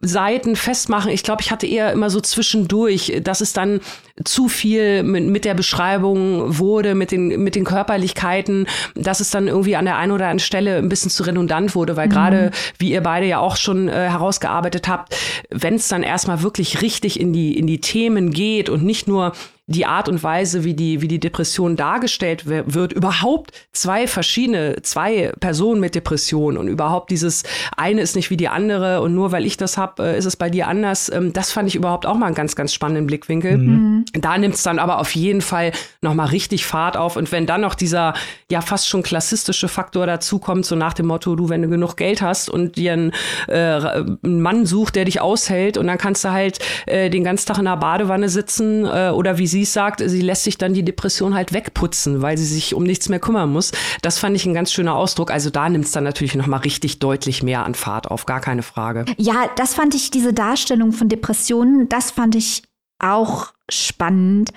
Seiten festmachen. Ich glaube, ich hatte eher immer so zwischendurch, dass es dann zu viel mit, mit, der Beschreibung wurde, mit den, mit den Körperlichkeiten, dass es dann irgendwie an der einen oder anderen Stelle ein bisschen zu redundant wurde, weil mhm. gerade, wie ihr beide ja auch schon äh, herausgearbeitet habt, wenn es dann erstmal wirklich richtig in die, in die Themen geht und nicht nur die Art und Weise, wie die, wie die Depression dargestellt wird, überhaupt zwei verschiedene, zwei Personen mit Depression und überhaupt dieses eine ist nicht wie die andere und nur weil ich das habe, äh, ist es bei dir anders. Ähm, das fand ich überhaupt auch mal einen ganz, ganz spannenden Blickwinkel. Mhm. Da nimmt es dann aber auf jeden Fall nochmal richtig Fahrt auf. Und wenn dann noch dieser ja fast schon klassistische Faktor dazukommt, so nach dem Motto, du, wenn du genug Geld hast und dir einen, äh, einen Mann sucht, der dich aushält und dann kannst du halt äh, den ganzen Tag in der Badewanne sitzen äh, oder wie sie sagt, sie lässt sich dann die Depression halt wegputzen, weil sie sich um nichts mehr kümmern muss. Das fand ich ein ganz schöner Ausdruck. Also da nimmt es dann natürlich noch mal richtig deutlich mehr an Fahrt auf, gar keine Frage. Ja, das fand ich, diese Darstellung von Depressionen, das fand ich auch spannend.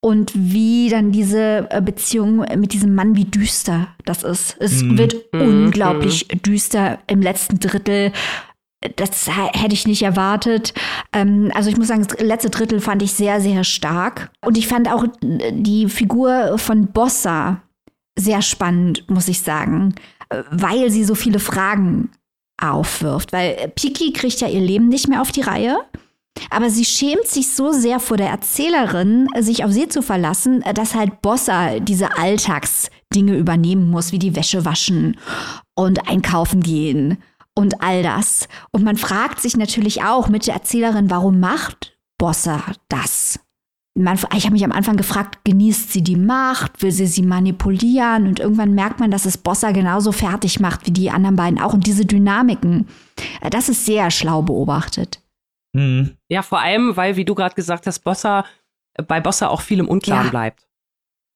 Und wie dann diese äh, Beziehung mit diesem Mann, wie düster das ist. Es mm. wird mm. unglaublich mm. düster im letzten Drittel das hätte ich nicht erwartet. Ähm, also ich muss sagen, das letzte Drittel fand ich sehr, sehr stark. Und ich fand auch die Figur von Bossa sehr spannend, muss ich sagen, weil sie so viele Fragen aufwirft. Weil Piki kriegt ja ihr Leben nicht mehr auf die Reihe. Aber sie schämt sich so sehr vor der Erzählerin, sich auf sie zu verlassen, dass halt Bossa diese Alltagsdinge übernehmen muss, wie die Wäsche waschen und einkaufen gehen und all das. Und man fragt sich natürlich auch mit der Erzählerin, warum macht Bossa das? man, ich habe mich am Anfang gefragt, genießt sie die Macht, will sie sie manipulieren und irgendwann merkt man, dass es Bossa genauso fertig macht wie die anderen beiden auch und diese Dynamiken, äh, das ist sehr schlau beobachtet. Mhm. Ja, vor allem, weil, wie du gerade gesagt hast, Bossa bei Bossa auch viel im Unklaren ja. bleibt.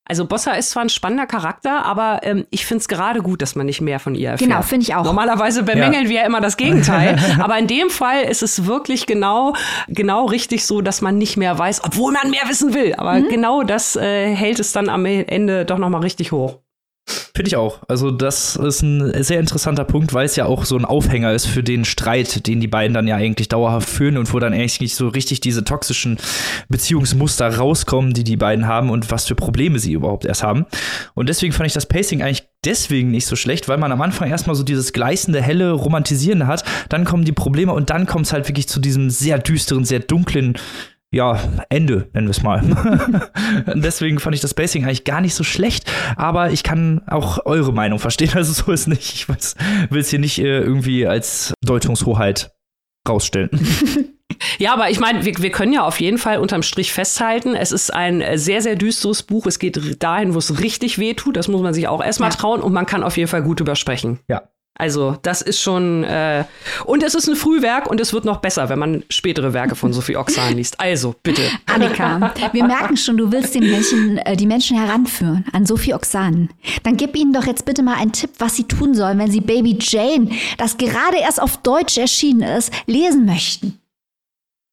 Also Bossa ist zwar ein spannender Charakter, aber ähm, ich finde es gerade gut, dass man nicht mehr von ihr erfährt. Genau, finde ich auch. Normalerweise bemängeln ja. wir ja immer das Gegenteil. aber in dem Fall ist es wirklich genau, genau richtig so, dass man nicht mehr weiß, obwohl man mehr wissen will. Aber mhm. genau das äh, hält es dann am Ende doch nochmal richtig hoch. Finde ich auch. Also, das ist ein sehr interessanter Punkt, weil es ja auch so ein Aufhänger ist für den Streit, den die beiden dann ja eigentlich dauerhaft führen und wo dann eigentlich nicht so richtig diese toxischen Beziehungsmuster rauskommen, die die beiden haben und was für Probleme sie überhaupt erst haben. Und deswegen fand ich das Pacing eigentlich deswegen nicht so schlecht, weil man am Anfang erstmal so dieses gleißende, helle, romantisierende hat. Dann kommen die Probleme und dann kommt es halt wirklich zu diesem sehr düsteren, sehr dunklen ja, Ende, nennen wir es mal. Deswegen fand ich das Spacing eigentlich gar nicht so schlecht, aber ich kann auch eure Meinung verstehen, also so ist nicht. Ich will es hier nicht äh, irgendwie als Deutungshoheit rausstellen. Ja, aber ich meine, wir, wir können ja auf jeden Fall unterm Strich festhalten, es ist ein sehr, sehr düsteres Buch. Es geht dahin, wo es richtig weh tut. Das muss man sich auch erstmal ja. trauen und man kann auf jeden Fall gut übersprechen. Ja, also, das ist schon. Äh, und es ist ein Frühwerk und es wird noch besser, wenn man spätere Werke von Sophie Oxan liest. Also, bitte. Annika, wir merken schon, du willst den Menschen, äh, die Menschen heranführen an Sophie Oxan. Dann gib ihnen doch jetzt bitte mal einen Tipp, was sie tun sollen, wenn sie Baby Jane, das gerade erst auf Deutsch erschienen ist, lesen möchten.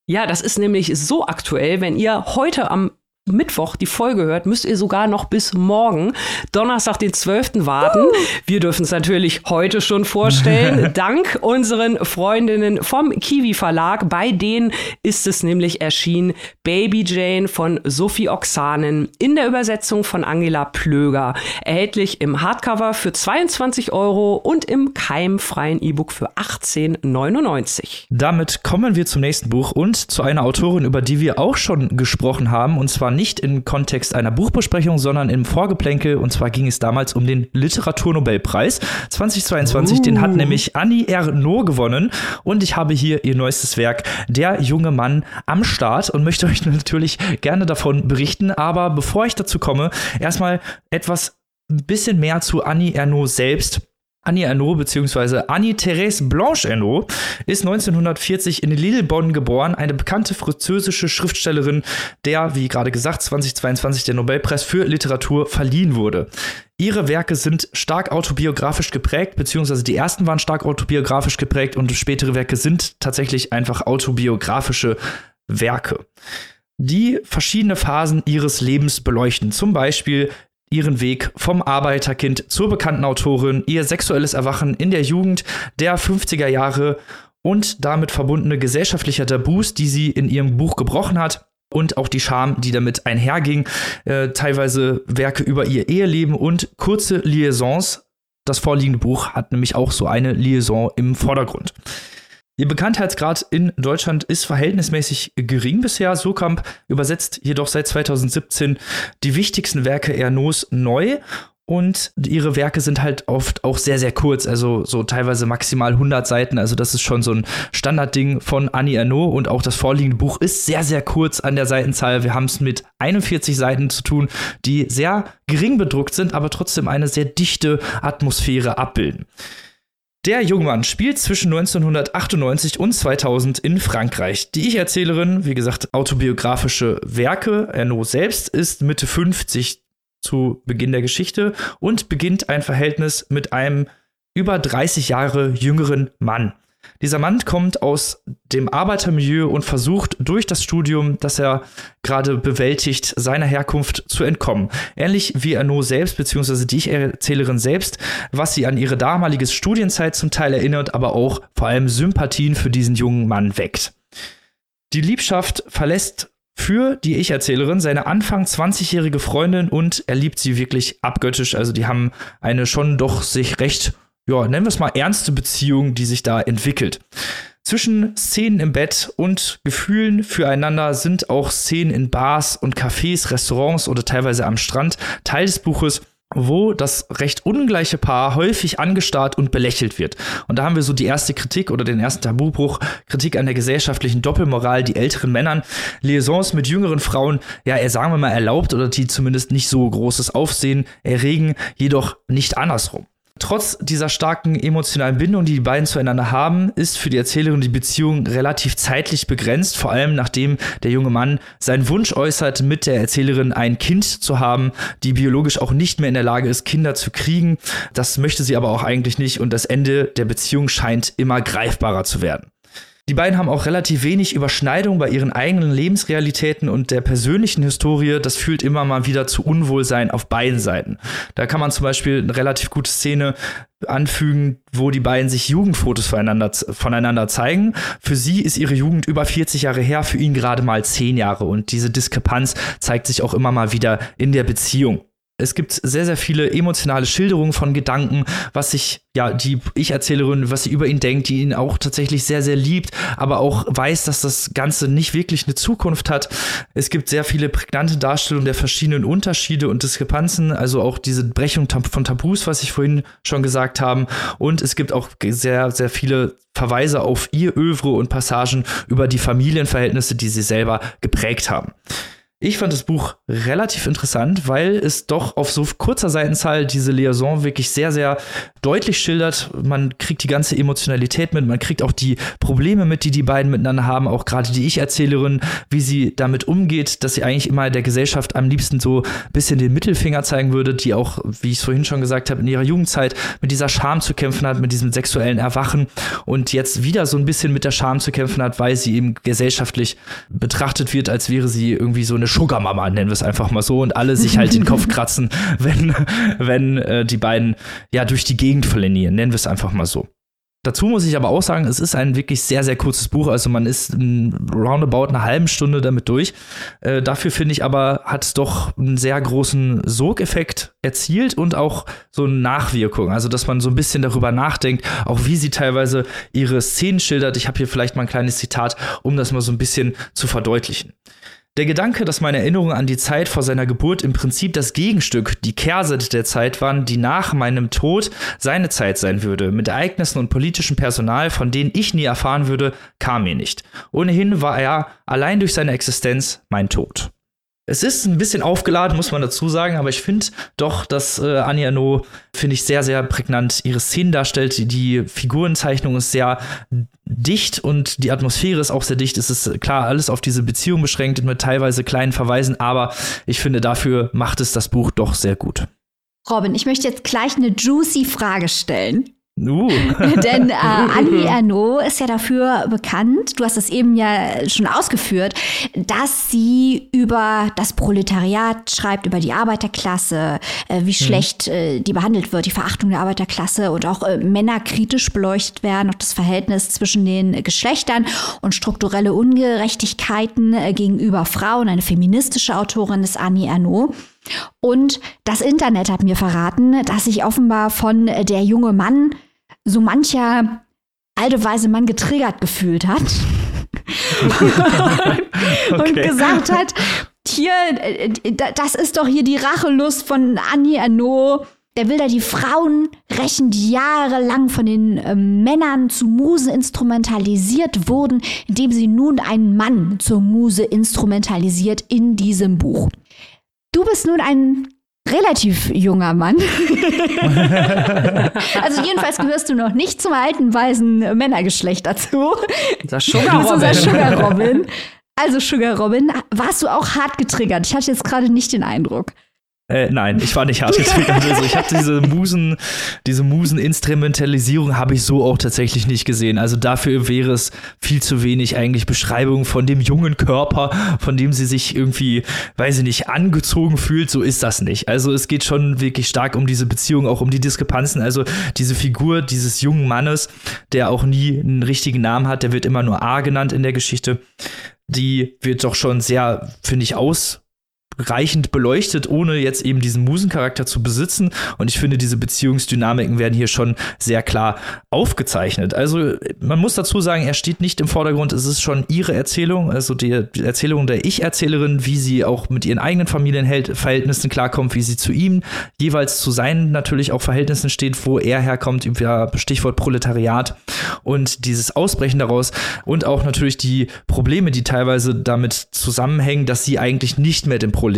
Ja, das ist nämlich so aktuell, wenn ihr heute am Mittwoch die Folge hört, müsst ihr sogar noch bis morgen, Donnerstag, den 12. warten. Uh. Wir dürfen es natürlich heute schon vorstellen, dank unseren Freundinnen vom Kiwi Verlag. Bei denen ist es nämlich erschienen Baby Jane von Sophie Oxanen in der Übersetzung von Angela Plöger. Erhältlich im Hardcover für 22 Euro und im keimfreien E-Book für 18,99. Damit kommen wir zum nächsten Buch und zu einer Autorin, über die wir auch schon gesprochen haben, und zwar nicht im Kontext einer Buchbesprechung, sondern im Vorgeplänkel. Und zwar ging es damals um den Literaturnobelpreis 2022. Uh. Den hat nämlich Annie Ernaux gewonnen. Und ich habe hier ihr neuestes Werk, Der junge Mann am Start, und möchte euch natürlich gerne davon berichten. Aber bevor ich dazu komme, erstmal etwas ein bisschen mehr zu Annie Ernaux selbst. Annie Ernaux bzw. Annie-Thérèse Blanche Ernaux ist 1940 in Lillebonn geboren, eine bekannte französische Schriftstellerin, der, wie gerade gesagt, 2022 der Nobelpreis für Literatur verliehen wurde. Ihre Werke sind stark autobiografisch geprägt, beziehungsweise die ersten waren stark autobiografisch geprägt und spätere Werke sind tatsächlich einfach autobiografische Werke die verschiedene Phasen ihres Lebens beleuchten. Zum Beispiel ihren Weg vom Arbeiterkind zur bekannten Autorin, ihr sexuelles Erwachen in der Jugend der 50er Jahre und damit verbundene gesellschaftliche Tabus, die sie in ihrem Buch gebrochen hat. Und auch die Scham, die damit einherging, äh, teilweise Werke über ihr Eheleben und kurze Liaisons. Das vorliegende Buch hat nämlich auch so eine Liaison im Vordergrund. Ihr Bekanntheitsgrad in Deutschland ist verhältnismäßig gering bisher. Sokamp übersetzt jedoch seit 2017 die wichtigsten Werke Ernos neu und ihre Werke sind halt oft auch sehr, sehr kurz, also so teilweise maximal 100 Seiten. Also das ist schon so ein Standardding von Annie Ernaux und auch das vorliegende Buch ist sehr, sehr kurz an der Seitenzahl. Wir haben es mit 41 Seiten zu tun, die sehr gering bedruckt sind, aber trotzdem eine sehr dichte Atmosphäre abbilden. Der Jungmann spielt zwischen 1998 und 2000 in Frankreich. Die Ich-Erzählerin, wie gesagt, autobiografische Werke. Erno selbst ist Mitte 50 zu Beginn der Geschichte und beginnt ein Verhältnis mit einem über 30 Jahre jüngeren Mann. Dieser Mann kommt aus dem Arbeitermilieu und versucht durch das Studium, das er gerade bewältigt, seiner Herkunft zu entkommen. Ähnlich wie Arnaud selbst, beziehungsweise die Ich-Erzählerin selbst, was sie an ihre damalige Studienzeit zum Teil erinnert, aber auch vor allem Sympathien für diesen jungen Mann weckt. Die Liebschaft verlässt für die Ich-Erzählerin seine Anfang 20-jährige Freundin und er liebt sie wirklich abgöttisch. Also die haben eine schon doch sich recht ja, nennen wir es mal ernste Beziehung, die sich da entwickelt. Zwischen Szenen im Bett und Gefühlen füreinander sind auch Szenen in Bars und Cafés, Restaurants oder teilweise am Strand Teil des Buches wo das recht ungleiche Paar häufig angestarrt und belächelt wird. Und da haben wir so die erste Kritik oder den ersten Tabubruch, Kritik an der gesellschaftlichen Doppelmoral, die älteren Männern, Liaisons mit jüngeren Frauen, ja, er sagen wir mal erlaubt oder die zumindest nicht so großes Aufsehen erregen, jedoch nicht andersrum. Trotz dieser starken emotionalen Bindung, die die beiden zueinander haben, ist für die Erzählerin die Beziehung relativ zeitlich begrenzt, vor allem nachdem der junge Mann seinen Wunsch äußert, mit der Erzählerin ein Kind zu haben, die biologisch auch nicht mehr in der Lage ist, Kinder zu kriegen. Das möchte sie aber auch eigentlich nicht und das Ende der Beziehung scheint immer greifbarer zu werden. Die beiden haben auch relativ wenig Überschneidung bei ihren eigenen Lebensrealitäten und der persönlichen Historie. Das führt immer mal wieder zu Unwohlsein auf beiden Seiten. Da kann man zum Beispiel eine relativ gute Szene anfügen, wo die beiden sich Jugendfotos voneinander, voneinander zeigen. Für sie ist ihre Jugend über 40 Jahre her, für ihn gerade mal 10 Jahre. Und diese Diskrepanz zeigt sich auch immer mal wieder in der Beziehung es gibt sehr, sehr viele emotionale Schilderungen von Gedanken, was sich, ja, die Ich-Erzählerin, was sie über ihn denkt, die ihn auch tatsächlich sehr, sehr liebt, aber auch weiß, dass das Ganze nicht wirklich eine Zukunft hat. Es gibt sehr viele prägnante Darstellungen der verschiedenen Unterschiede und Diskrepanzen, also auch diese Brechung von Tabus, was ich vorhin schon gesagt habe. Und es gibt auch sehr, sehr viele Verweise auf ihr Övre und Passagen über die Familienverhältnisse, die sie selber geprägt haben. Ich fand das Buch relativ interessant, weil es doch auf so kurzer Seitenzahl diese Liaison wirklich sehr, sehr deutlich schildert. Man kriegt die ganze Emotionalität mit, man kriegt auch die Probleme mit, die die beiden miteinander haben, auch gerade die Ich-Erzählerin, wie sie damit umgeht, dass sie eigentlich immer der Gesellschaft am liebsten so ein bisschen den Mittelfinger zeigen würde, die auch, wie ich es vorhin schon gesagt habe, in ihrer Jugendzeit mit dieser Scham zu kämpfen hat, mit diesem sexuellen Erwachen und jetzt wieder so ein bisschen mit der Scham zu kämpfen hat, weil sie eben gesellschaftlich betrachtet wird, als wäre sie irgendwie so eine Sugar Mama, nennen wir es einfach mal so, und alle sich halt den Kopf kratzen, wenn, wenn äh, die beiden ja durch die Gegend flanieren, nennen wir es einfach mal so. Dazu muss ich aber auch sagen, es ist ein wirklich sehr, sehr kurzes Buch. Also man ist roundabout eine halbe Stunde damit durch. Äh, dafür finde ich aber, hat es doch einen sehr großen Sogeffekt erzielt und auch so eine Nachwirkung. Also, dass man so ein bisschen darüber nachdenkt, auch wie sie teilweise ihre Szenen schildert. Ich habe hier vielleicht mal ein kleines Zitat, um das mal so ein bisschen zu verdeutlichen. Der Gedanke, dass meine Erinnerungen an die Zeit vor seiner Geburt im Prinzip das Gegenstück, die Kehrseite der Zeit waren, die nach meinem Tod seine Zeit sein würde, mit Ereignissen und politischem Personal, von denen ich nie erfahren würde, kam mir nicht. Ohnehin war er allein durch seine Existenz mein Tod. Es ist ein bisschen aufgeladen, muss man dazu sagen, aber ich finde doch, dass äh, Annie Arnaud, finde ich, sehr, sehr prägnant ihre Szenen darstellt. Die Figurenzeichnung ist sehr dicht und die Atmosphäre ist auch sehr dicht. Es ist klar alles auf diese Beziehung beschränkt mit teilweise kleinen Verweisen, aber ich finde, dafür macht es das Buch doch sehr gut. Robin, ich möchte jetzt gleich eine juicy Frage stellen. Uh. Denn äh, Annie Ernaux ist ja dafür bekannt, du hast es eben ja schon ausgeführt, dass sie über das Proletariat schreibt, über die Arbeiterklasse, äh, wie mhm. schlecht äh, die behandelt wird, die Verachtung der Arbeiterklasse und auch äh, Männer kritisch beleuchtet werden, auch das Verhältnis zwischen den Geschlechtern und strukturelle Ungerechtigkeiten äh, gegenüber Frauen. Eine feministische Autorin ist Annie Ernaux. Und das Internet hat mir verraten, dass sich offenbar von der junge Mann so mancher alte weise Mann getriggert gefühlt hat. und okay. gesagt hat, hier, das ist doch hier die Rachelust von Annie Ernaux. Der will da die Frauen rächen, die jahrelang von den äh, Männern zu Muse instrumentalisiert wurden, indem sie nun einen Mann zur Muse instrumentalisiert in diesem Buch. Du bist nun ein relativ junger Mann. also jedenfalls gehörst du noch nicht zum alten, weisen Männergeschlecht dazu. Das Sugar Robin. Das Sugar Robin. Also Sugar Robin, warst du auch hart getriggert? Ich hatte jetzt gerade nicht den Eindruck. Äh, nein, ich war nicht hart getriggert. Also ich habe diese Musen, diese Musen-Instrumentalisierung habe ich so auch tatsächlich nicht gesehen. Also dafür wäre es viel zu wenig eigentlich Beschreibung von dem jungen Körper, von dem sie sich irgendwie, weiß ich nicht, angezogen fühlt. So ist das nicht. Also es geht schon wirklich stark um diese Beziehung, auch um die Diskrepanzen. Also diese Figur dieses jungen Mannes, der auch nie einen richtigen Namen hat, der wird immer nur A genannt in der Geschichte. Die wird doch schon sehr, finde ich, aus ausreichend beleuchtet, ohne jetzt eben diesen Musencharakter zu besitzen. Und ich finde, diese Beziehungsdynamiken werden hier schon sehr klar aufgezeichnet. Also man muss dazu sagen, er steht nicht im Vordergrund, es ist schon ihre Erzählung, also die, Erzählung der Ich-Erzählerin, wie sie auch mit ihren eigenen Familienverhältnissen klarkommt, wie sie zu ihm jeweils zu seinen natürlich auch Verhältnissen steht, wo er herkommt, Stichwort Proletariat und dieses Ausbrechen daraus und auch natürlich die Probleme, die teilweise damit zusammenhängen, dass sie eigentlich nicht mehr dem Proletariat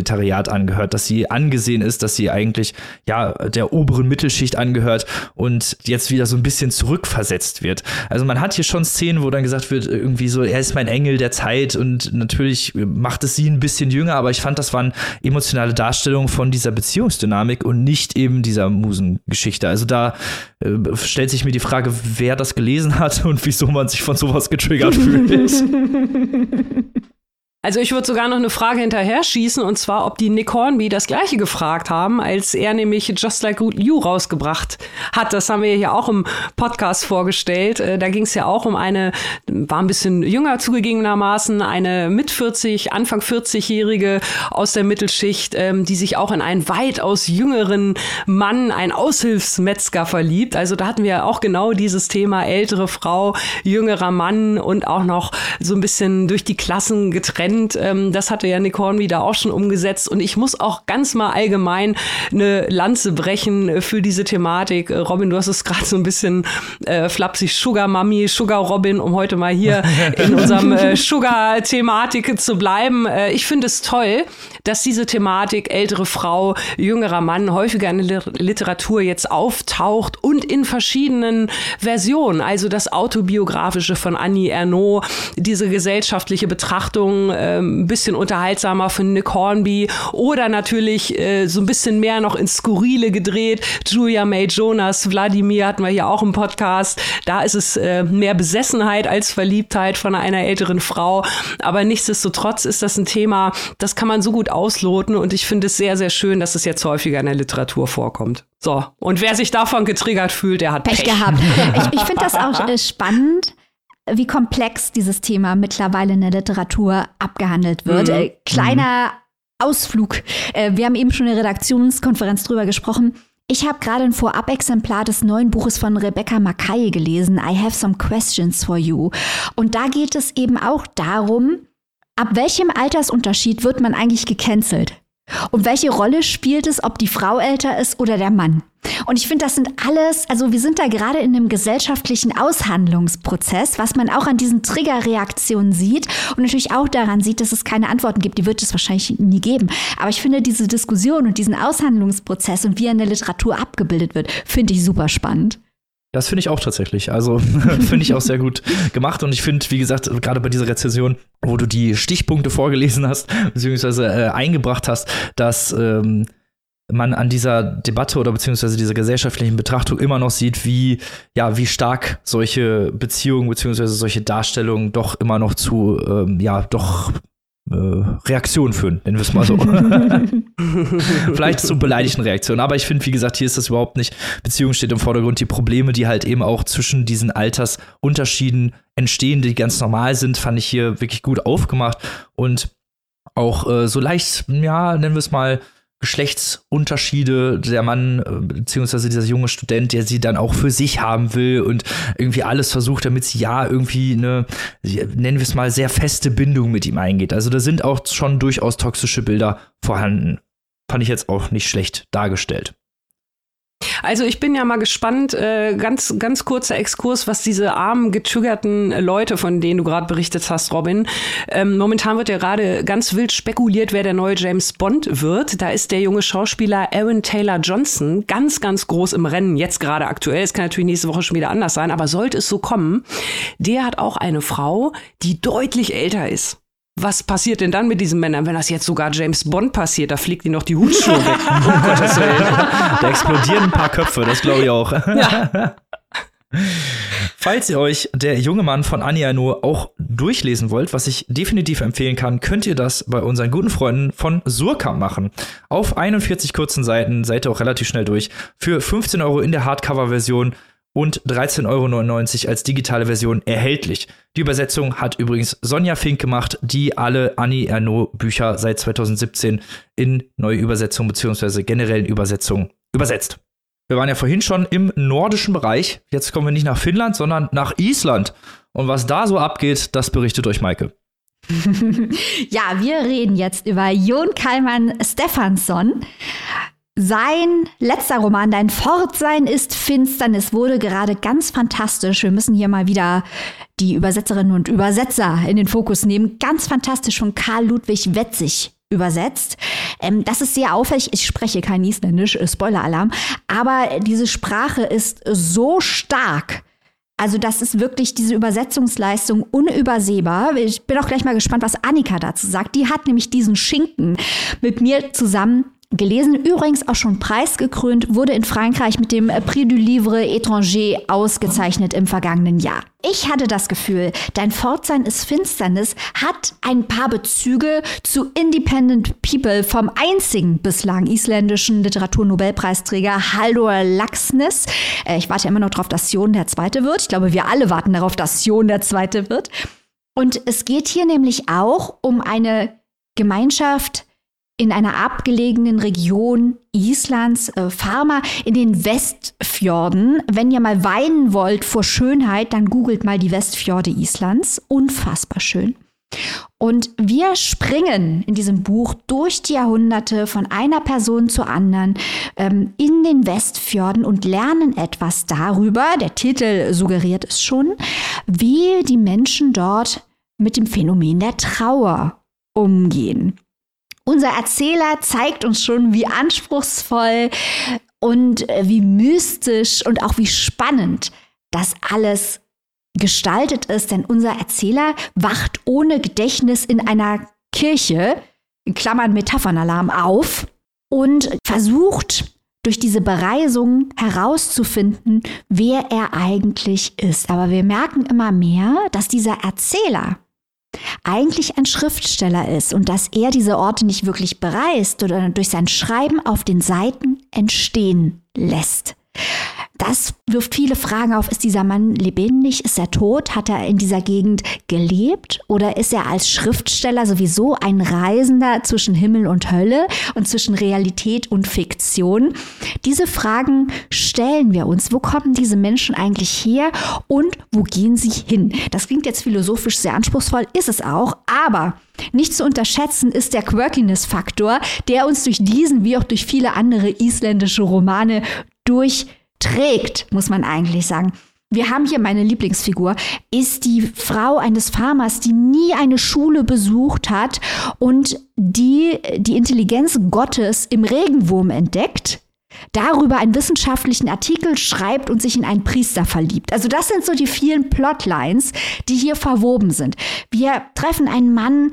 angehört, dass sie angesehen ist, dass sie eigentlich ja der oberen Mittelschicht angehört und jetzt wieder so ein bisschen zurückversetzt wird. Also man hat hier schon Szenen, wo dann gesagt wird, irgendwie so, er ist mein Engel der Zeit und natürlich macht es sie ein bisschen jünger, aber ich fand, das waren emotionale Darstellungen von dieser Beziehungsdynamik und nicht eben dieser Musengeschichte. Also da äh, stellt sich mir die Frage, wer das gelesen hat und wieso man sich von sowas getriggert fühlt. Also ich würde sogar noch eine Frage hinterher schießen und zwar, ob die Nick Hornby das gleiche gefragt haben, als er nämlich Just Like You rausgebracht hat. Das haben wir ja auch im Podcast vorgestellt. Äh, da ging es ja auch um eine, war ein bisschen jünger zugegebenermaßen, eine mit 40, Anfang 40-Jährige aus der Mittelschicht, ähm, die sich auch in einen weitaus jüngeren Mann, einen Aushilfsmetzger verliebt. Also da hatten wir ja auch genau dieses Thema ältere Frau, jüngerer Mann und auch noch so ein bisschen durch die Klassen getrennt Trend. Ähm, das hatte ja Nick Hornby da auch schon umgesetzt. Und ich muss auch ganz mal allgemein eine Lanze brechen für diese Thematik. Äh, Robin, du hast es gerade so ein bisschen äh, flapsig Sugar Mami, Sugar Robin, um heute mal hier in unserem äh, Sugar-Thematik zu bleiben. Äh, ich finde es toll, dass diese Thematik ältere Frau, jüngerer Mann häufiger in der Literatur jetzt auftaucht und in verschiedenen Versionen. Also das autobiografische von Annie Ernaux, diese gesellschaftliche Betrachtung, äh, ein bisschen unterhaltsamer von Nick Hornby oder natürlich äh, so ein bisschen mehr noch ins Skurrile gedreht. Julia May Jonas, Wladimir hatten wir hier auch im Podcast. Da ist es äh, mehr Besessenheit als Verliebtheit von einer älteren Frau. Aber nichtsdestotrotz ist das ein Thema, das kann man so gut ausloten und ich finde es sehr, sehr schön, dass es jetzt häufiger in der Literatur vorkommt. So, und wer sich davon getriggert fühlt, der hat Pech, Pech. gehabt. Ich, ich finde das auch äh, spannend, wie komplex dieses Thema mittlerweile in der Literatur abgehandelt wird. Mhm. Äh, kleiner mhm. Ausflug. Äh, wir haben eben schon in der Redaktionskonferenz drüber gesprochen. Ich habe gerade ein Vorab-Exemplar des neuen Buches von Rebecca Mackay gelesen, I Have Some Questions for You. Und da geht es eben auch darum, ab welchem Altersunterschied wird man eigentlich gecancelt? Und welche Rolle spielt es, ob die Frau älter ist oder der Mann? Und ich finde, das sind alles, also wir sind da gerade in einem gesellschaftlichen Aushandlungsprozess, was man auch an diesen Triggerreaktionen sieht und natürlich auch daran sieht, dass es keine Antworten gibt. Die wird es wahrscheinlich nie geben. Aber ich finde diese Diskussion und diesen Aushandlungsprozess und wie er in der Literatur abgebildet wird, finde ich super spannend. Das finde ich auch tatsächlich. Also finde ich auch sehr gut gemacht. Und ich finde, wie gesagt, gerade bei dieser Rezession, wo du die Stichpunkte vorgelesen hast, beziehungsweise äh, eingebracht hast, dass ähm, man an dieser Debatte oder beziehungsweise dieser gesellschaftlichen Betrachtung immer noch sieht, wie, ja, wie stark solche Beziehungen beziehungsweise solche Darstellungen doch immer noch zu, ähm, ja, doch äh, Reaktionen führen, nennen wir es mal so. Vielleicht zu beleidigten Reaktionen. Aber ich finde, wie gesagt, hier ist das überhaupt nicht. Beziehung steht im Vordergrund. Die Probleme, die halt eben auch zwischen diesen Altersunterschieden entstehen, die ganz normal sind, fand ich hier wirklich gut aufgemacht und auch äh, so leicht, ja, nennen wir es mal, Geschlechtsunterschiede, der Mann äh, beziehungsweise dieser junge Student, der sie dann auch für sich haben will und irgendwie alles versucht, damit sie ja irgendwie eine, nennen wir es mal, sehr feste Bindung mit ihm eingeht. Also da sind auch schon durchaus toxische Bilder vorhanden. Fand ich jetzt auch nicht schlecht dargestellt. Also ich bin ja mal gespannt, äh, ganz, ganz kurzer Exkurs, was diese armen, getriggerten Leute, von denen du gerade berichtet hast, Robin. Ähm, momentan wird ja gerade ganz wild spekuliert, wer der neue James Bond wird. Da ist der junge Schauspieler Aaron Taylor Johnson ganz, ganz groß im Rennen, jetzt gerade aktuell. Es kann natürlich nächste Woche schon wieder anders sein, aber sollte es so kommen, der hat auch eine Frau, die deutlich älter ist was passiert denn dann mit diesen Männern, wenn das jetzt sogar James Bond passiert? Da fliegt ihnen noch die Hutschuhe weg. um Gottes Willen. Da explodieren ein paar Köpfe, das glaube ich auch. Ja. Falls ihr euch der junge Mann von Anja nur auch durchlesen wollt, was ich definitiv empfehlen kann, könnt ihr das bei unseren guten Freunden von Surkamp machen. Auf 41 kurzen Seiten seid ihr auch relativ schnell durch. Für 15 Euro in der Hardcover-Version und 13,99 Euro als digitale Version erhältlich. Die Übersetzung hat übrigens Sonja Fink gemacht, die alle Annie Ernaux Bücher seit 2017 in neue Übersetzungen bzw. generellen Übersetzungen übersetzt. Wir waren ja vorhin schon im nordischen Bereich. Jetzt kommen wir nicht nach Finnland, sondern nach Island. Und was da so abgeht, das berichtet euch Maike. ja, wir reden jetzt über Jon Kalman Stefansson. Sein letzter Roman, Dein Fortsein ist Finsternis, wurde gerade ganz fantastisch. Wir müssen hier mal wieder die Übersetzerinnen und Übersetzer in den Fokus nehmen. Ganz fantastisch von Karl Ludwig Wetzig übersetzt. Ähm, das ist sehr auffällig. Ich spreche kein Isländisch, äh, Spoiler-Alarm. Aber diese Sprache ist so stark. Also das ist wirklich diese Übersetzungsleistung unübersehbar. Ich bin auch gleich mal gespannt, was Annika dazu sagt. Die hat nämlich diesen Schinken mit mir zusammen gelesen, übrigens auch schon preisgekrönt, wurde in Frankreich mit dem Prix du Livre étranger ausgezeichnet im vergangenen Jahr. Ich hatte das Gefühl, dein Fortsein ist Finsternis hat ein paar Bezüge zu Independent People vom einzigen bislang isländischen Literaturnobelpreisträger Halldor Laxness. Äh, ich warte immer noch darauf, dass Jon der Zweite wird. Ich glaube, wir alle warten darauf, dass Jon der Zweite wird. Und es geht hier nämlich auch um eine Gemeinschaft, in einer abgelegenen Region Islands, äh, Farmer in den Westfjorden. Wenn ihr mal weinen wollt vor Schönheit, dann googelt mal die Westfjorde Islands. Unfassbar schön. Und wir springen in diesem Buch durch die Jahrhunderte von einer Person zur anderen ähm, in den Westfjorden und lernen etwas darüber, der Titel suggeriert es schon, wie die Menschen dort mit dem Phänomen der Trauer umgehen. Unser Erzähler zeigt uns schon, wie anspruchsvoll und äh, wie mystisch und auch wie spannend das alles gestaltet ist, denn unser Erzähler wacht ohne Gedächtnis in einer Kirche, in Klammern Metaphernalarm, auf und versucht durch diese Bereisung herauszufinden, wer er eigentlich ist. Aber wir merken immer mehr, dass dieser Erzähler eigentlich ein Schriftsteller ist und dass er diese Orte nicht wirklich bereist oder durch sein Schreiben auf den Seiten entstehen lässt. Das wirft viele Fragen auf. Ist dieser Mann lebendig? Ist er tot? Hat er in dieser Gegend gelebt? Oder ist er als Schriftsteller sowieso ein Reisender zwischen Himmel und Hölle und zwischen Realität und Fiktion? Diese Fragen stellen wir uns. Wo kommen diese Menschen eigentlich her und wo gehen sie hin? Das klingt jetzt philosophisch sehr anspruchsvoll, ist es auch, aber nicht zu unterschätzen ist der Quirkiness-Faktor, der uns durch diesen wie auch durch viele andere isländische Romane durch trägt, muss man eigentlich sagen. Wir haben hier meine Lieblingsfigur, ist die Frau eines Farmers, die nie eine Schule besucht hat und die die Intelligenz Gottes im Regenwurm entdeckt, darüber einen wissenschaftlichen Artikel schreibt und sich in einen Priester verliebt. Also das sind so die vielen Plotlines, die hier verwoben sind. Wir treffen einen Mann,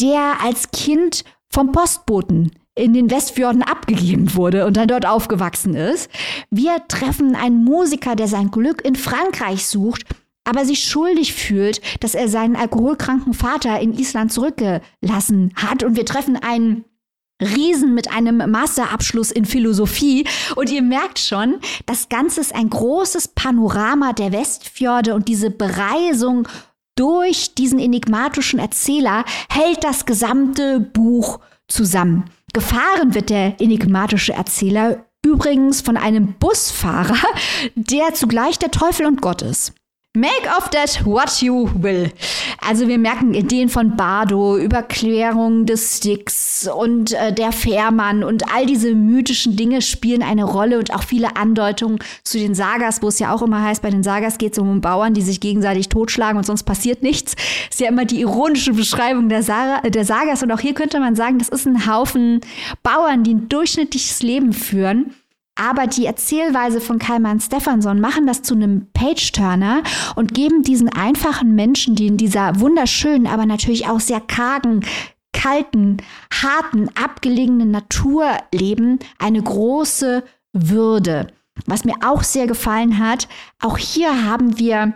der als Kind vom Postboten in den Westfjorden abgegeben wurde und dann dort aufgewachsen ist. Wir treffen einen Musiker, der sein Glück in Frankreich sucht, aber sich schuldig fühlt, dass er seinen alkoholkranken Vater in Island zurückgelassen hat. Und wir treffen einen Riesen mit einem Masterabschluss in Philosophie. Und ihr merkt schon, das Ganze ist ein großes Panorama der Westfjorde und diese Bereisung durch diesen enigmatischen Erzähler hält das gesamte Buch zusammen. Gefahren wird der enigmatische Erzähler übrigens von einem Busfahrer, der zugleich der Teufel und Gott ist. Make of that what you will. Also wir merken Ideen von Bardo, Überklärung des Sticks und äh, der Fährmann und all diese mythischen Dinge spielen eine Rolle und auch viele Andeutungen zu den Sagas, wo es ja auch immer heißt, bei den Sagas geht es um Bauern, die sich gegenseitig totschlagen und sonst passiert nichts. Ist ja immer die ironische Beschreibung der, Sa der Sagas und auch hier könnte man sagen, das ist ein Haufen Bauern, die ein durchschnittliches Leben führen aber die Erzählweise von Kalman Stefansson machen das zu einem Page-Turner und geben diesen einfachen Menschen, die in dieser wunderschönen, aber natürlich auch sehr kargen, kalten, harten, abgelegenen Natur leben, eine große Würde. Was mir auch sehr gefallen hat, auch hier haben wir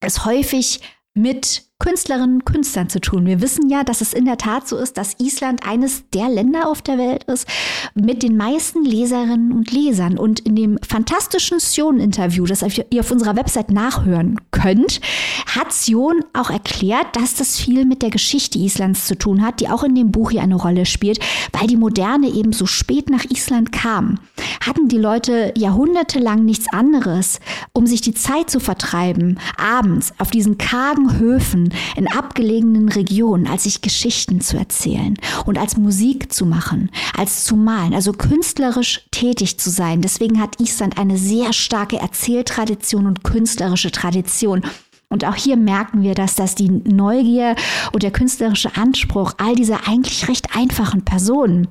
es häufig mit Künstlerinnen und Künstlern zu tun. Wir wissen ja, dass es in der Tat so ist, dass Island eines der Länder auf der Welt ist mit den meisten Leserinnen und Lesern. Und in dem fantastischen Sion-Interview, das ihr auf unserer Website nachhören könnt, hat Sion auch erklärt, dass das viel mit der Geschichte Islands zu tun hat, die auch in dem Buch hier eine Rolle spielt, weil die Moderne eben so spät nach Island kam. Hatten die Leute jahrhundertelang nichts anderes, um sich die Zeit zu vertreiben, abends auf diesen kargen Höfen in abgelegenen Regionen, als sich Geschichten zu erzählen und als Musik zu machen, als zu malen, also künstlerisch tätig zu sein. Deswegen hat Island eine sehr starke Erzähltradition und künstlerische Tradition. Und auch hier merken wir, dass das die Neugier und der künstlerische Anspruch all dieser eigentlich recht einfachen Personen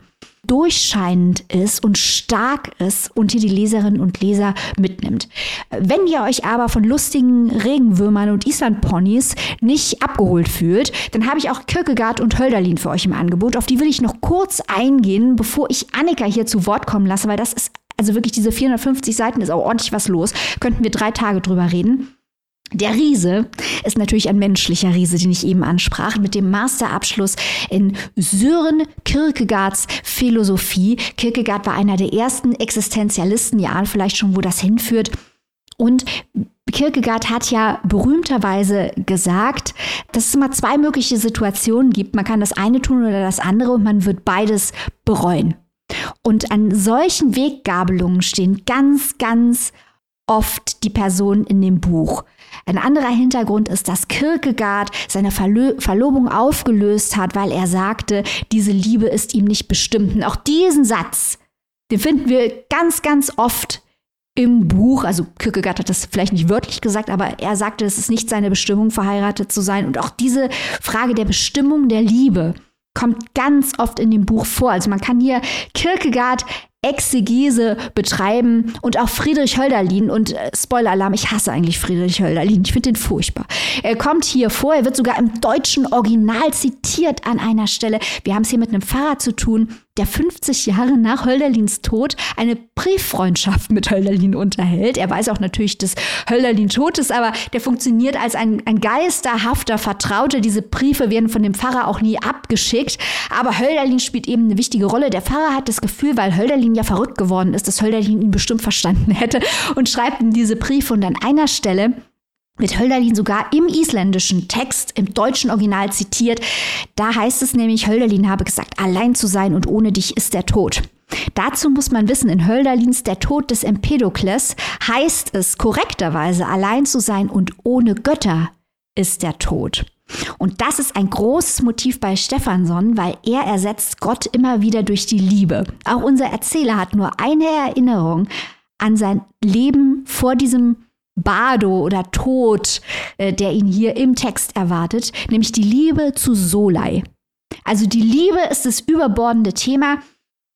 durchscheinend ist und stark ist und hier die Leserinnen und Leser mitnimmt. Wenn ihr euch aber von lustigen Regenwürmern und Islandponys nicht abgeholt fühlt, dann habe ich auch Kierkegaard und Hölderlin für euch im Angebot. Auf die will ich noch kurz eingehen, bevor ich Annika hier zu Wort kommen lasse, weil das ist also wirklich diese 450 Seiten ist auch ordentlich was los. Könnten wir drei Tage drüber reden. Der Riese ist natürlich ein menschlicher Riese, den ich eben ansprach, mit dem Masterabschluss in Sören Kierkegaards Philosophie. Kierkegaard war einer der ersten Existenzialisten, ja, vielleicht schon, wo das hinführt. Und Kierkegaard hat ja berühmterweise gesagt, dass es immer zwei mögliche Situationen gibt. Man kann das eine tun oder das andere und man wird beides bereuen. Und an solchen Weggabelungen stehen ganz, ganz oft die Personen in dem Buch. Ein anderer Hintergrund ist, dass Kierkegaard seine Verlo Verlobung aufgelöst hat, weil er sagte, diese Liebe ist ihm nicht bestimmt. Und auch diesen Satz, den finden wir ganz, ganz oft im Buch. Also Kierkegaard hat das vielleicht nicht wörtlich gesagt, aber er sagte, es ist nicht seine Bestimmung, verheiratet zu sein. Und auch diese Frage der Bestimmung der Liebe kommt ganz oft in dem Buch vor. Also man kann hier Kierkegaard Exegese betreiben und auch Friedrich Hölderlin und äh, Spoiler-Alarm, ich hasse eigentlich Friedrich Hölderlin, ich finde den furchtbar. Er kommt hier vor, er wird sogar im deutschen Original zitiert an einer Stelle. Wir haben es hier mit einem Pfarrer zu tun, der 50 Jahre nach Hölderlins Tod eine Brieffreundschaft mit Hölderlin unterhält. Er weiß auch natürlich, dass Hölderlin tot ist, aber der funktioniert als ein, ein geisterhafter Vertrauter. Diese Briefe werden von dem Pfarrer auch nie abgeschickt. Aber Hölderlin spielt eben eine wichtige Rolle. Der Pfarrer hat das Gefühl, weil Hölderlin ja verrückt geworden ist, dass Hölderlin ihn bestimmt verstanden hätte und schreibt ihm diese Briefe. Und an einer Stelle wird Hölderlin sogar im isländischen Text, im deutschen Original zitiert. Da heißt es nämlich, Hölderlin habe gesagt, allein zu sein und ohne dich ist der Tod. Dazu muss man wissen, in Hölderlins Der Tod des Empedokles heißt es korrekterweise, allein zu sein und ohne Götter ist der Tod. Und das ist ein großes Motiv bei Stephanson, weil er ersetzt Gott immer wieder durch die Liebe. Auch unser Erzähler hat nur eine Erinnerung an sein Leben vor diesem Bardo oder Tod, äh, der ihn hier im Text erwartet, nämlich die Liebe zu Solei. Also die Liebe ist das überbordende Thema.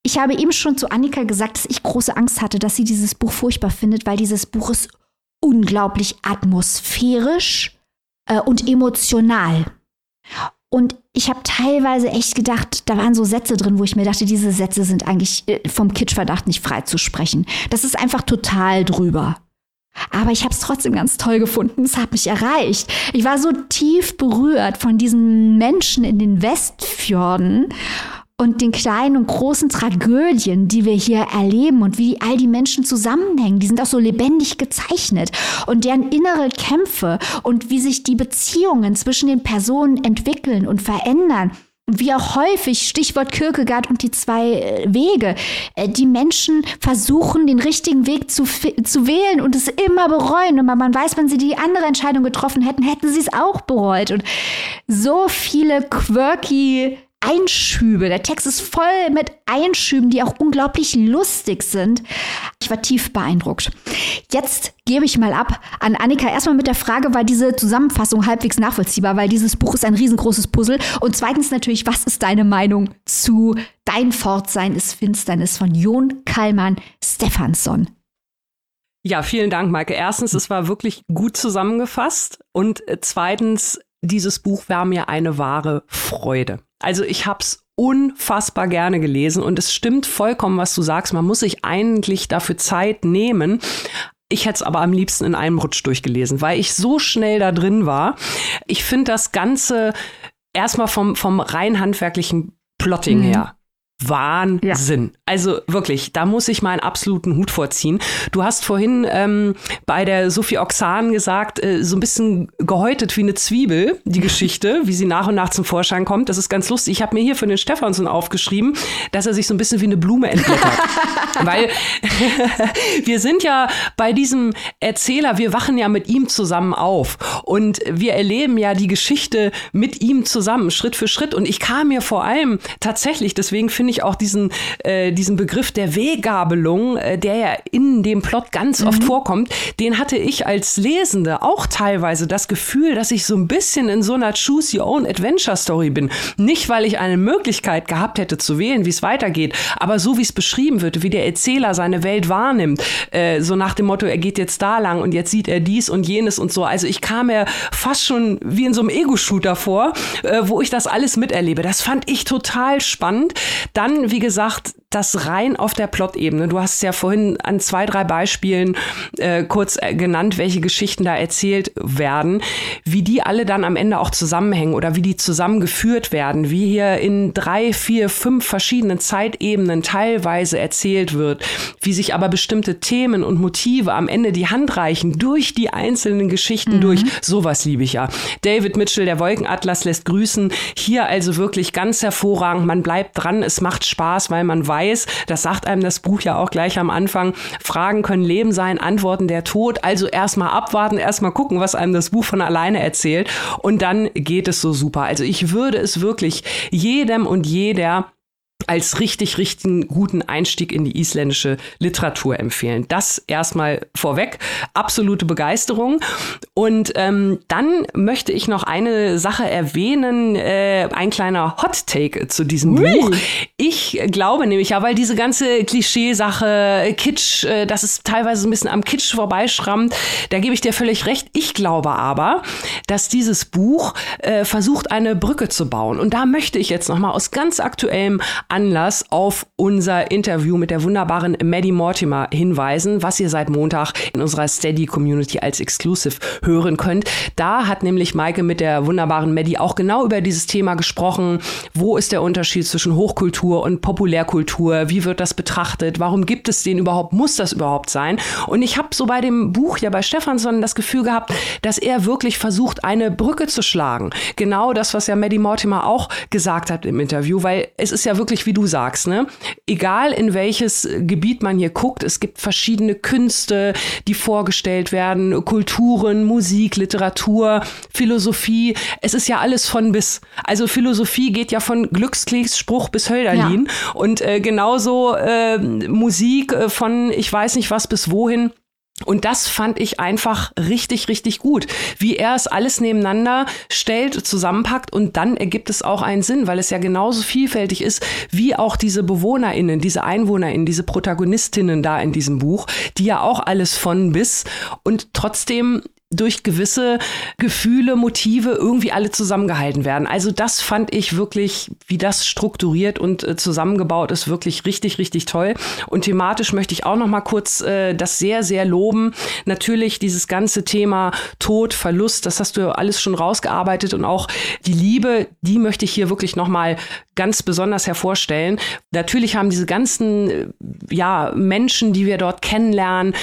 Ich habe eben schon zu Annika gesagt, dass ich große Angst hatte, dass sie dieses Buch furchtbar findet, weil dieses Buch ist unglaublich atmosphärisch äh, und emotional. Und ich habe teilweise echt gedacht, da waren so Sätze drin, wo ich mir dachte, diese Sätze sind eigentlich äh, vom Kitschverdacht nicht frei zu sprechen. Das ist einfach total drüber. Aber ich habe es trotzdem ganz toll gefunden. Es hat mich erreicht. Ich war so tief berührt von diesen Menschen in den Westfjorden und den kleinen und großen Tragödien, die wir hier erleben und wie all die Menschen zusammenhängen. Die sind auch so lebendig gezeichnet und deren innere Kämpfe und wie sich die Beziehungen zwischen den Personen entwickeln und verändern wie auch häufig, Stichwort Kierkegaard und die zwei äh, Wege, äh, die Menschen versuchen, den richtigen Weg zu, zu wählen und es immer bereuen. Und man weiß, wenn sie die andere Entscheidung getroffen hätten, hätten sie es auch bereut. Und so viele quirky Einschübe. Der Text ist voll mit Einschüben, die auch unglaublich lustig sind. Ich war tief beeindruckt. Jetzt gebe ich mal ab an Annika. Erstmal mit der Frage, war diese Zusammenfassung halbwegs nachvollziehbar, weil dieses Buch ist ein riesengroßes Puzzle. Und zweitens natürlich, was ist deine Meinung zu Dein Fortsein ist Finsternis von Jon Kallmann Stefansson? Ja, vielen Dank, Maike. Erstens, es war wirklich gut zusammengefasst. Und äh, zweitens, dieses Buch war mir eine wahre Freude. Also ich habe es unfassbar gerne gelesen und es stimmt vollkommen, was du sagst. Man muss sich eigentlich dafür Zeit nehmen. Ich hätte es aber am liebsten in einem Rutsch durchgelesen, weil ich so schnell da drin war. Ich finde das Ganze erstmal vom, vom rein handwerklichen Plotting mhm. her Wahnsinn. Ja. Also wirklich, da muss ich mal einen absoluten Hut vorziehen. Du hast vorhin ähm, bei der Sophie Oxan gesagt, äh, so ein bisschen gehäutet wie eine Zwiebel, die Geschichte, wie sie nach und nach zum Vorschein kommt. Das ist ganz lustig. Ich habe mir hier für den Stefansson aufgeschrieben, dass er sich so ein bisschen wie eine Blume entblättert. Weil wir sind ja bei diesem Erzähler, wir wachen ja mit ihm zusammen auf und wir erleben ja die Geschichte mit ihm zusammen, Schritt für Schritt. Und ich kam mir vor allem tatsächlich, deswegen finde ich auch diesen, äh, diesen Begriff der Weggabelung, äh, der ja in dem Plot ganz mhm. oft vorkommt, den hatte ich als Lesende auch teilweise das Gefühl, dass ich so ein bisschen in so einer Choose Your Own Adventure Story bin. Nicht, weil ich eine Möglichkeit gehabt hätte zu wählen, wie es weitergeht, aber so wie es beschrieben wird, wie der Erzähler seine Welt wahrnimmt, äh, so nach dem Motto, er geht jetzt da lang und jetzt sieht er dies und jenes und so. Also ich kam mir fast schon wie in so einem Ego-Shooter vor, äh, wo ich das alles miterlebe. Das fand ich total spannend. Dann, wie gesagt, das rein auf der Plot-Ebene. Du hast ja vorhin an zwei, drei Beispielen äh, kurz äh, genannt, welche Geschichten da erzählt werden, wie die alle dann am Ende auch zusammenhängen oder wie die zusammengeführt werden, wie hier in drei, vier, fünf verschiedenen Zeitebenen teilweise erzählt wird, wie sich aber bestimmte Themen und Motive am Ende die Hand reichen durch die einzelnen Geschichten mhm. durch. Sowas liebe ich ja. David Mitchell, der Wolkenatlas lässt grüßen. Hier also wirklich ganz hervorragend. Man bleibt dran. Es macht Spaß, weil man weiß, weiß, das sagt einem das Buch ja auch gleich am Anfang, Fragen können Leben sein, Antworten der Tod. Also erstmal abwarten, erstmal gucken, was einem das Buch von alleine erzählt. Und dann geht es so super. Also ich würde es wirklich jedem und jeder als richtig, richtig guten Einstieg in die isländische Literatur empfehlen. Das erstmal vorweg. Absolute Begeisterung. Und ähm, dann möchte ich noch eine Sache erwähnen, äh, ein kleiner Hot Take zu diesem Ui. Buch. Ich glaube nämlich, ja, weil diese ganze Klischeesache, Kitsch, äh, das ist teilweise ein bisschen am Kitsch vorbeischrammt, da gebe ich dir völlig recht. Ich glaube aber, dass dieses Buch äh, versucht, eine Brücke zu bauen. Und da möchte ich jetzt nochmal aus ganz aktuellem Anlass auf unser Interview mit der wunderbaren Maddie Mortimer hinweisen, was ihr seit Montag in unserer Steady Community als Exclusive hören könnt. Da hat nämlich Maike mit der wunderbaren Maddie auch genau über dieses Thema gesprochen. Wo ist der Unterschied zwischen Hochkultur und Populärkultur? Wie wird das betrachtet? Warum gibt es den überhaupt? Muss das überhaupt sein? Und ich habe so bei dem Buch ja bei Stefansson das Gefühl gehabt, dass er wirklich versucht, eine Brücke zu schlagen. Genau das, was ja Maddie Mortimer auch gesagt hat im Interview, weil es ist ja wirklich wie du sagst, ne? Egal in welches Gebiet man hier guckt, es gibt verschiedene Künste, die vorgestellt werden, Kulturen, Musik, Literatur, Philosophie. Es ist ja alles von bis. Also Philosophie geht ja von Glückskeks Spruch bis Hölderlin ja. und äh, genauso äh, Musik äh, von ich weiß nicht was bis wohin. Und das fand ich einfach richtig, richtig gut, wie er es alles nebeneinander stellt, zusammenpackt und dann ergibt es auch einen Sinn, weil es ja genauso vielfältig ist, wie auch diese BewohnerInnen, diese EinwohnerInnen, diese Protagonistinnen da in diesem Buch, die ja auch alles von bis und trotzdem durch gewisse Gefühle, Motive irgendwie alle zusammengehalten werden. Also das fand ich wirklich, wie das strukturiert und äh, zusammengebaut ist, wirklich richtig, richtig toll. Und thematisch möchte ich auch noch mal kurz äh, das sehr, sehr loben. Natürlich dieses ganze Thema Tod, Verlust, das hast du alles schon rausgearbeitet und auch die Liebe, die möchte ich hier wirklich noch mal ganz besonders hervorstellen. Natürlich haben diese ganzen äh, ja Menschen, die wir dort kennenlernen,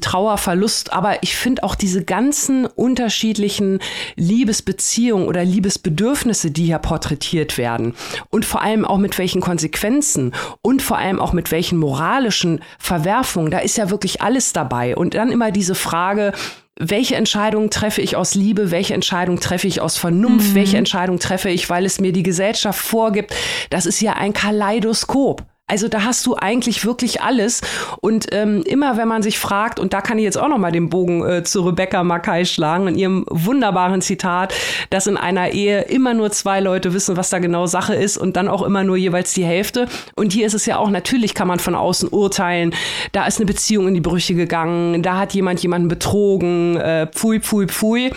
Trauer, Verlust, aber ich finde auch diese ganz ganzen unterschiedlichen Liebesbeziehungen oder Liebesbedürfnisse, die hier porträtiert werden und vor allem auch mit welchen Konsequenzen und vor allem auch mit welchen moralischen Verwerfungen, da ist ja wirklich alles dabei. Und dann immer diese Frage, welche Entscheidung treffe ich aus Liebe, welche Entscheidung treffe ich aus Vernunft, mhm. welche Entscheidung treffe ich, weil es mir die Gesellschaft vorgibt. Das ist ja ein Kaleidoskop. Also da hast du eigentlich wirklich alles. Und ähm, immer wenn man sich fragt, und da kann ich jetzt auch noch mal den Bogen äh, zu Rebecca Mackay schlagen, in ihrem wunderbaren Zitat, dass in einer Ehe immer nur zwei Leute wissen, was da genau Sache ist und dann auch immer nur jeweils die Hälfte. Und hier ist es ja auch, natürlich kann man von außen urteilen, da ist eine Beziehung in die Brüche gegangen, da hat jemand jemanden betrogen, äh, pfui, pfui, pfui.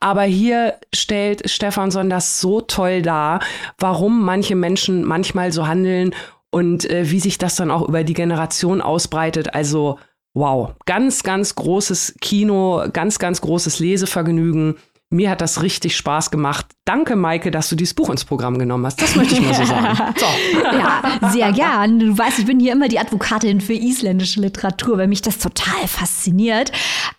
Aber hier stellt Stephanson das so toll dar, warum manche Menschen manchmal so handeln und äh, wie sich das dann auch über die Generation ausbreitet. Also wow, ganz, ganz großes Kino, ganz, ganz großes Lesevergnügen. Mir hat das richtig Spaß gemacht. Danke, Maike, dass du dieses Buch ins Programm genommen hast. Das möchte ich mal so sagen. So. Ja, sehr gern. Du weißt, ich bin hier immer die Advokatin für isländische Literatur, weil mich das total fasziniert.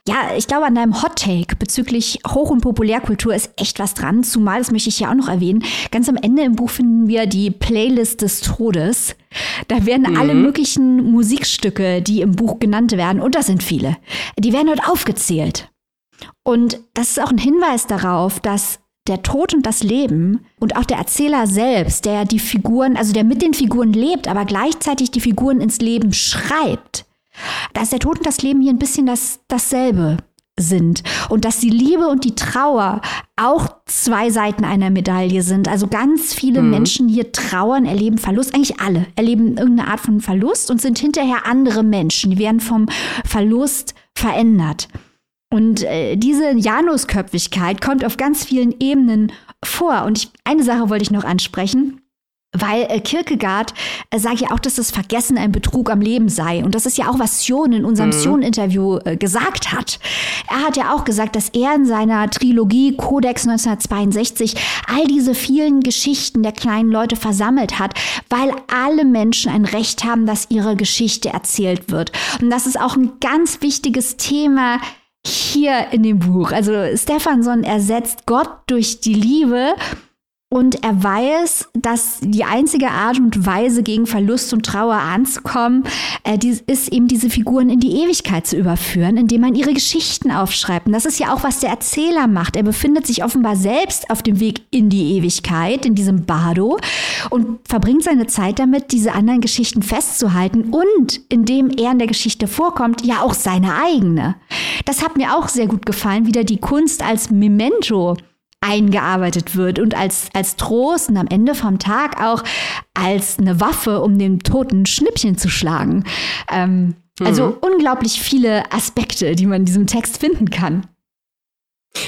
Ja, ich glaube, an deinem Hot Take bezüglich Hoch- und Populärkultur ist echt was dran. Zumal, das möchte ich ja auch noch erwähnen, ganz am Ende im Buch finden wir die Playlist des Todes. Da werden mhm. alle möglichen Musikstücke, die im Buch genannt werden, und das sind viele, die werden dort aufgezählt. Und das ist auch ein Hinweis darauf, dass der Tod und das Leben und auch der Erzähler selbst, der die Figuren, also der mit den Figuren lebt, aber gleichzeitig die Figuren ins Leben schreibt, dass der Tod und das Leben hier ein bisschen das, dasselbe sind und dass die Liebe und die Trauer auch zwei Seiten einer Medaille sind. Also ganz viele mhm. Menschen hier trauern, erleben Verlust, eigentlich alle erleben irgendeine Art von Verlust und sind hinterher andere Menschen. Die werden vom Verlust verändert. Und äh, diese Janusköpfigkeit kommt auf ganz vielen Ebenen vor. Und ich, eine Sache wollte ich noch ansprechen. Weil äh, Kierkegaard äh, sagt ja auch, dass das Vergessen ein Betrug am Leben sei. Und das ist ja auch, was Sion in unserem mhm. Sion-Interview äh, gesagt hat. Er hat ja auch gesagt, dass er in seiner Trilogie Codex 1962 all diese vielen Geschichten der kleinen Leute versammelt hat, weil alle Menschen ein Recht haben, dass ihre Geschichte erzählt wird. Und das ist auch ein ganz wichtiges Thema hier in dem Buch. Also Stephanson ersetzt Gott durch die Liebe und er weiß, dass die einzige Art und Weise, gegen Verlust und Trauer anzukommen, äh, die, ist eben diese Figuren in die Ewigkeit zu überführen, indem man ihre Geschichten aufschreibt. Und das ist ja auch, was der Erzähler macht. Er befindet sich offenbar selbst auf dem Weg in die Ewigkeit, in diesem Bardo, und verbringt seine Zeit damit, diese anderen Geschichten festzuhalten und, indem er in der Geschichte vorkommt, ja auch seine eigene. Das hat mir auch sehr gut gefallen, wieder die Kunst als Memento eingearbeitet wird und als, als Trost und am Ende vom Tag auch als eine Waffe, um dem toten Schnippchen zu schlagen. Ähm, also mhm. Also unglaublich viele Aspekte, die man in diesem Text finden kann.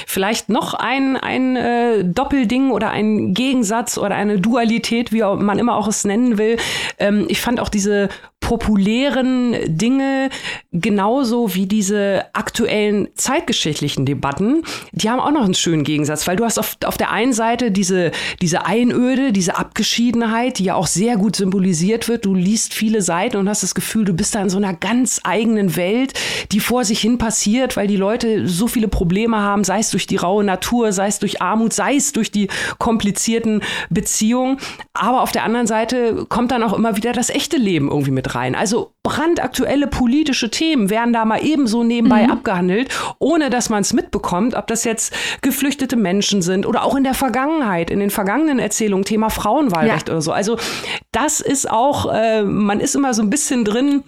Vielleicht noch ein, ein äh, Doppelding oder ein Gegensatz oder eine Dualität, wie man immer auch es nennen will. Ähm, ich fand auch diese populären Dinge genauso wie diese aktuellen zeitgeschichtlichen Debatten, die haben auch noch einen schönen Gegensatz, weil du hast auf, auf der einen Seite diese, diese Einöde, diese Abgeschiedenheit, die ja auch sehr gut symbolisiert wird. Du liest viele Seiten und hast das Gefühl, du bist da in so einer ganz eigenen Welt, die vor sich hin passiert, weil die Leute so viele Probleme haben, sei es durch die raue Natur, sei es durch Armut, sei es durch die komplizierten Beziehungen. Aber auf der anderen Seite kommt dann auch immer wieder das echte Leben irgendwie mit rein. Also brandaktuelle politische Themen werden da mal ebenso nebenbei mhm. abgehandelt, ohne dass man es mitbekommt, ob das jetzt geflüchtete Menschen sind oder auch in der Vergangenheit, in den vergangenen Erzählungen, Thema Frauenwahlrecht ja. oder so. Also das ist auch, äh, man ist immer so ein bisschen drin,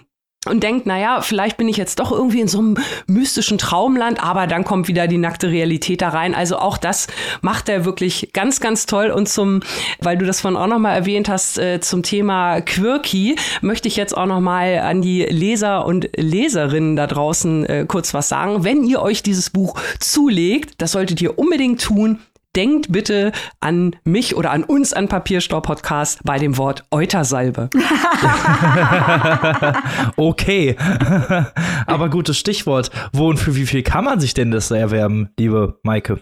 und denkt, naja, vielleicht bin ich jetzt doch irgendwie in so einem mystischen Traumland, aber dann kommt wieder die nackte Realität da rein. Also auch das macht er wirklich ganz, ganz toll. Und zum, weil du das von auch nochmal erwähnt hast, äh, zum Thema Quirky, möchte ich jetzt auch nochmal an die Leser und Leserinnen da draußen äh, kurz was sagen. Wenn ihr euch dieses Buch zulegt, das solltet ihr unbedingt tun, denkt bitte an mich oder an uns an Papierstau-Podcast bei dem Wort Eutersalbe. okay. Aber gutes Stichwort. Wo und für wie viel kann man sich denn das erwerben, liebe Maike?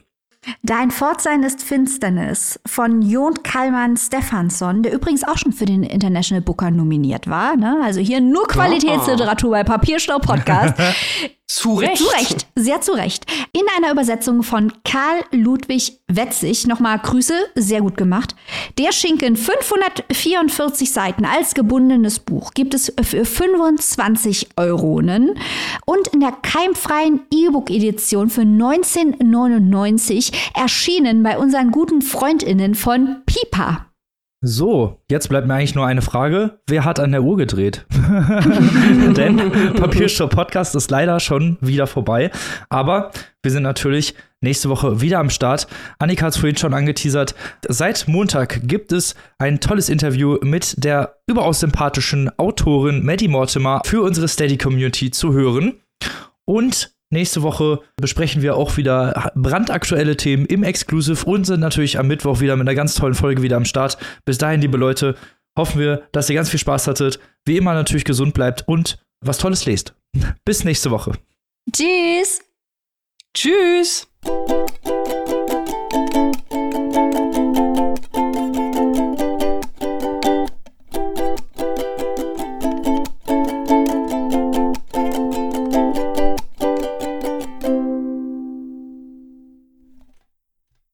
Dein Fortsein ist Finsternis von Jon Kalman Stefansson, der übrigens auch schon für den International Booker nominiert war. Ne? Also hier nur Qualitätsliteratur bei Papierstau Podcast. Zu Recht. Zu Recht, sehr zu Recht. In einer Übersetzung von Karl Ludwig Wetzig, nochmal Grüße, sehr gut gemacht. Der Schinken, 544 Seiten als gebundenes Buch, gibt es für 25 Euronen und in der keimfreien E-Book-Edition für 1999 erschienen bei unseren guten FreundInnen von Pipa. So, jetzt bleibt mir eigentlich nur eine Frage. Wer hat an der Uhr gedreht? Denn Papierstopp Podcast ist leider schon wieder vorbei. Aber wir sind natürlich nächste Woche wieder am Start. Annika hat es vorhin schon angeteasert. Seit Montag gibt es ein tolles Interview mit der überaus sympathischen Autorin Maddie Mortimer für unsere Steady Community zu hören. Und Nächste Woche besprechen wir auch wieder brandaktuelle Themen im Exclusive und sind natürlich am Mittwoch wieder mit einer ganz tollen Folge wieder am Start. Bis dahin, liebe Leute, hoffen wir, dass ihr ganz viel Spaß hattet. Wie immer natürlich gesund bleibt und was Tolles lest. Bis nächste Woche. Tschüss. Tschüss.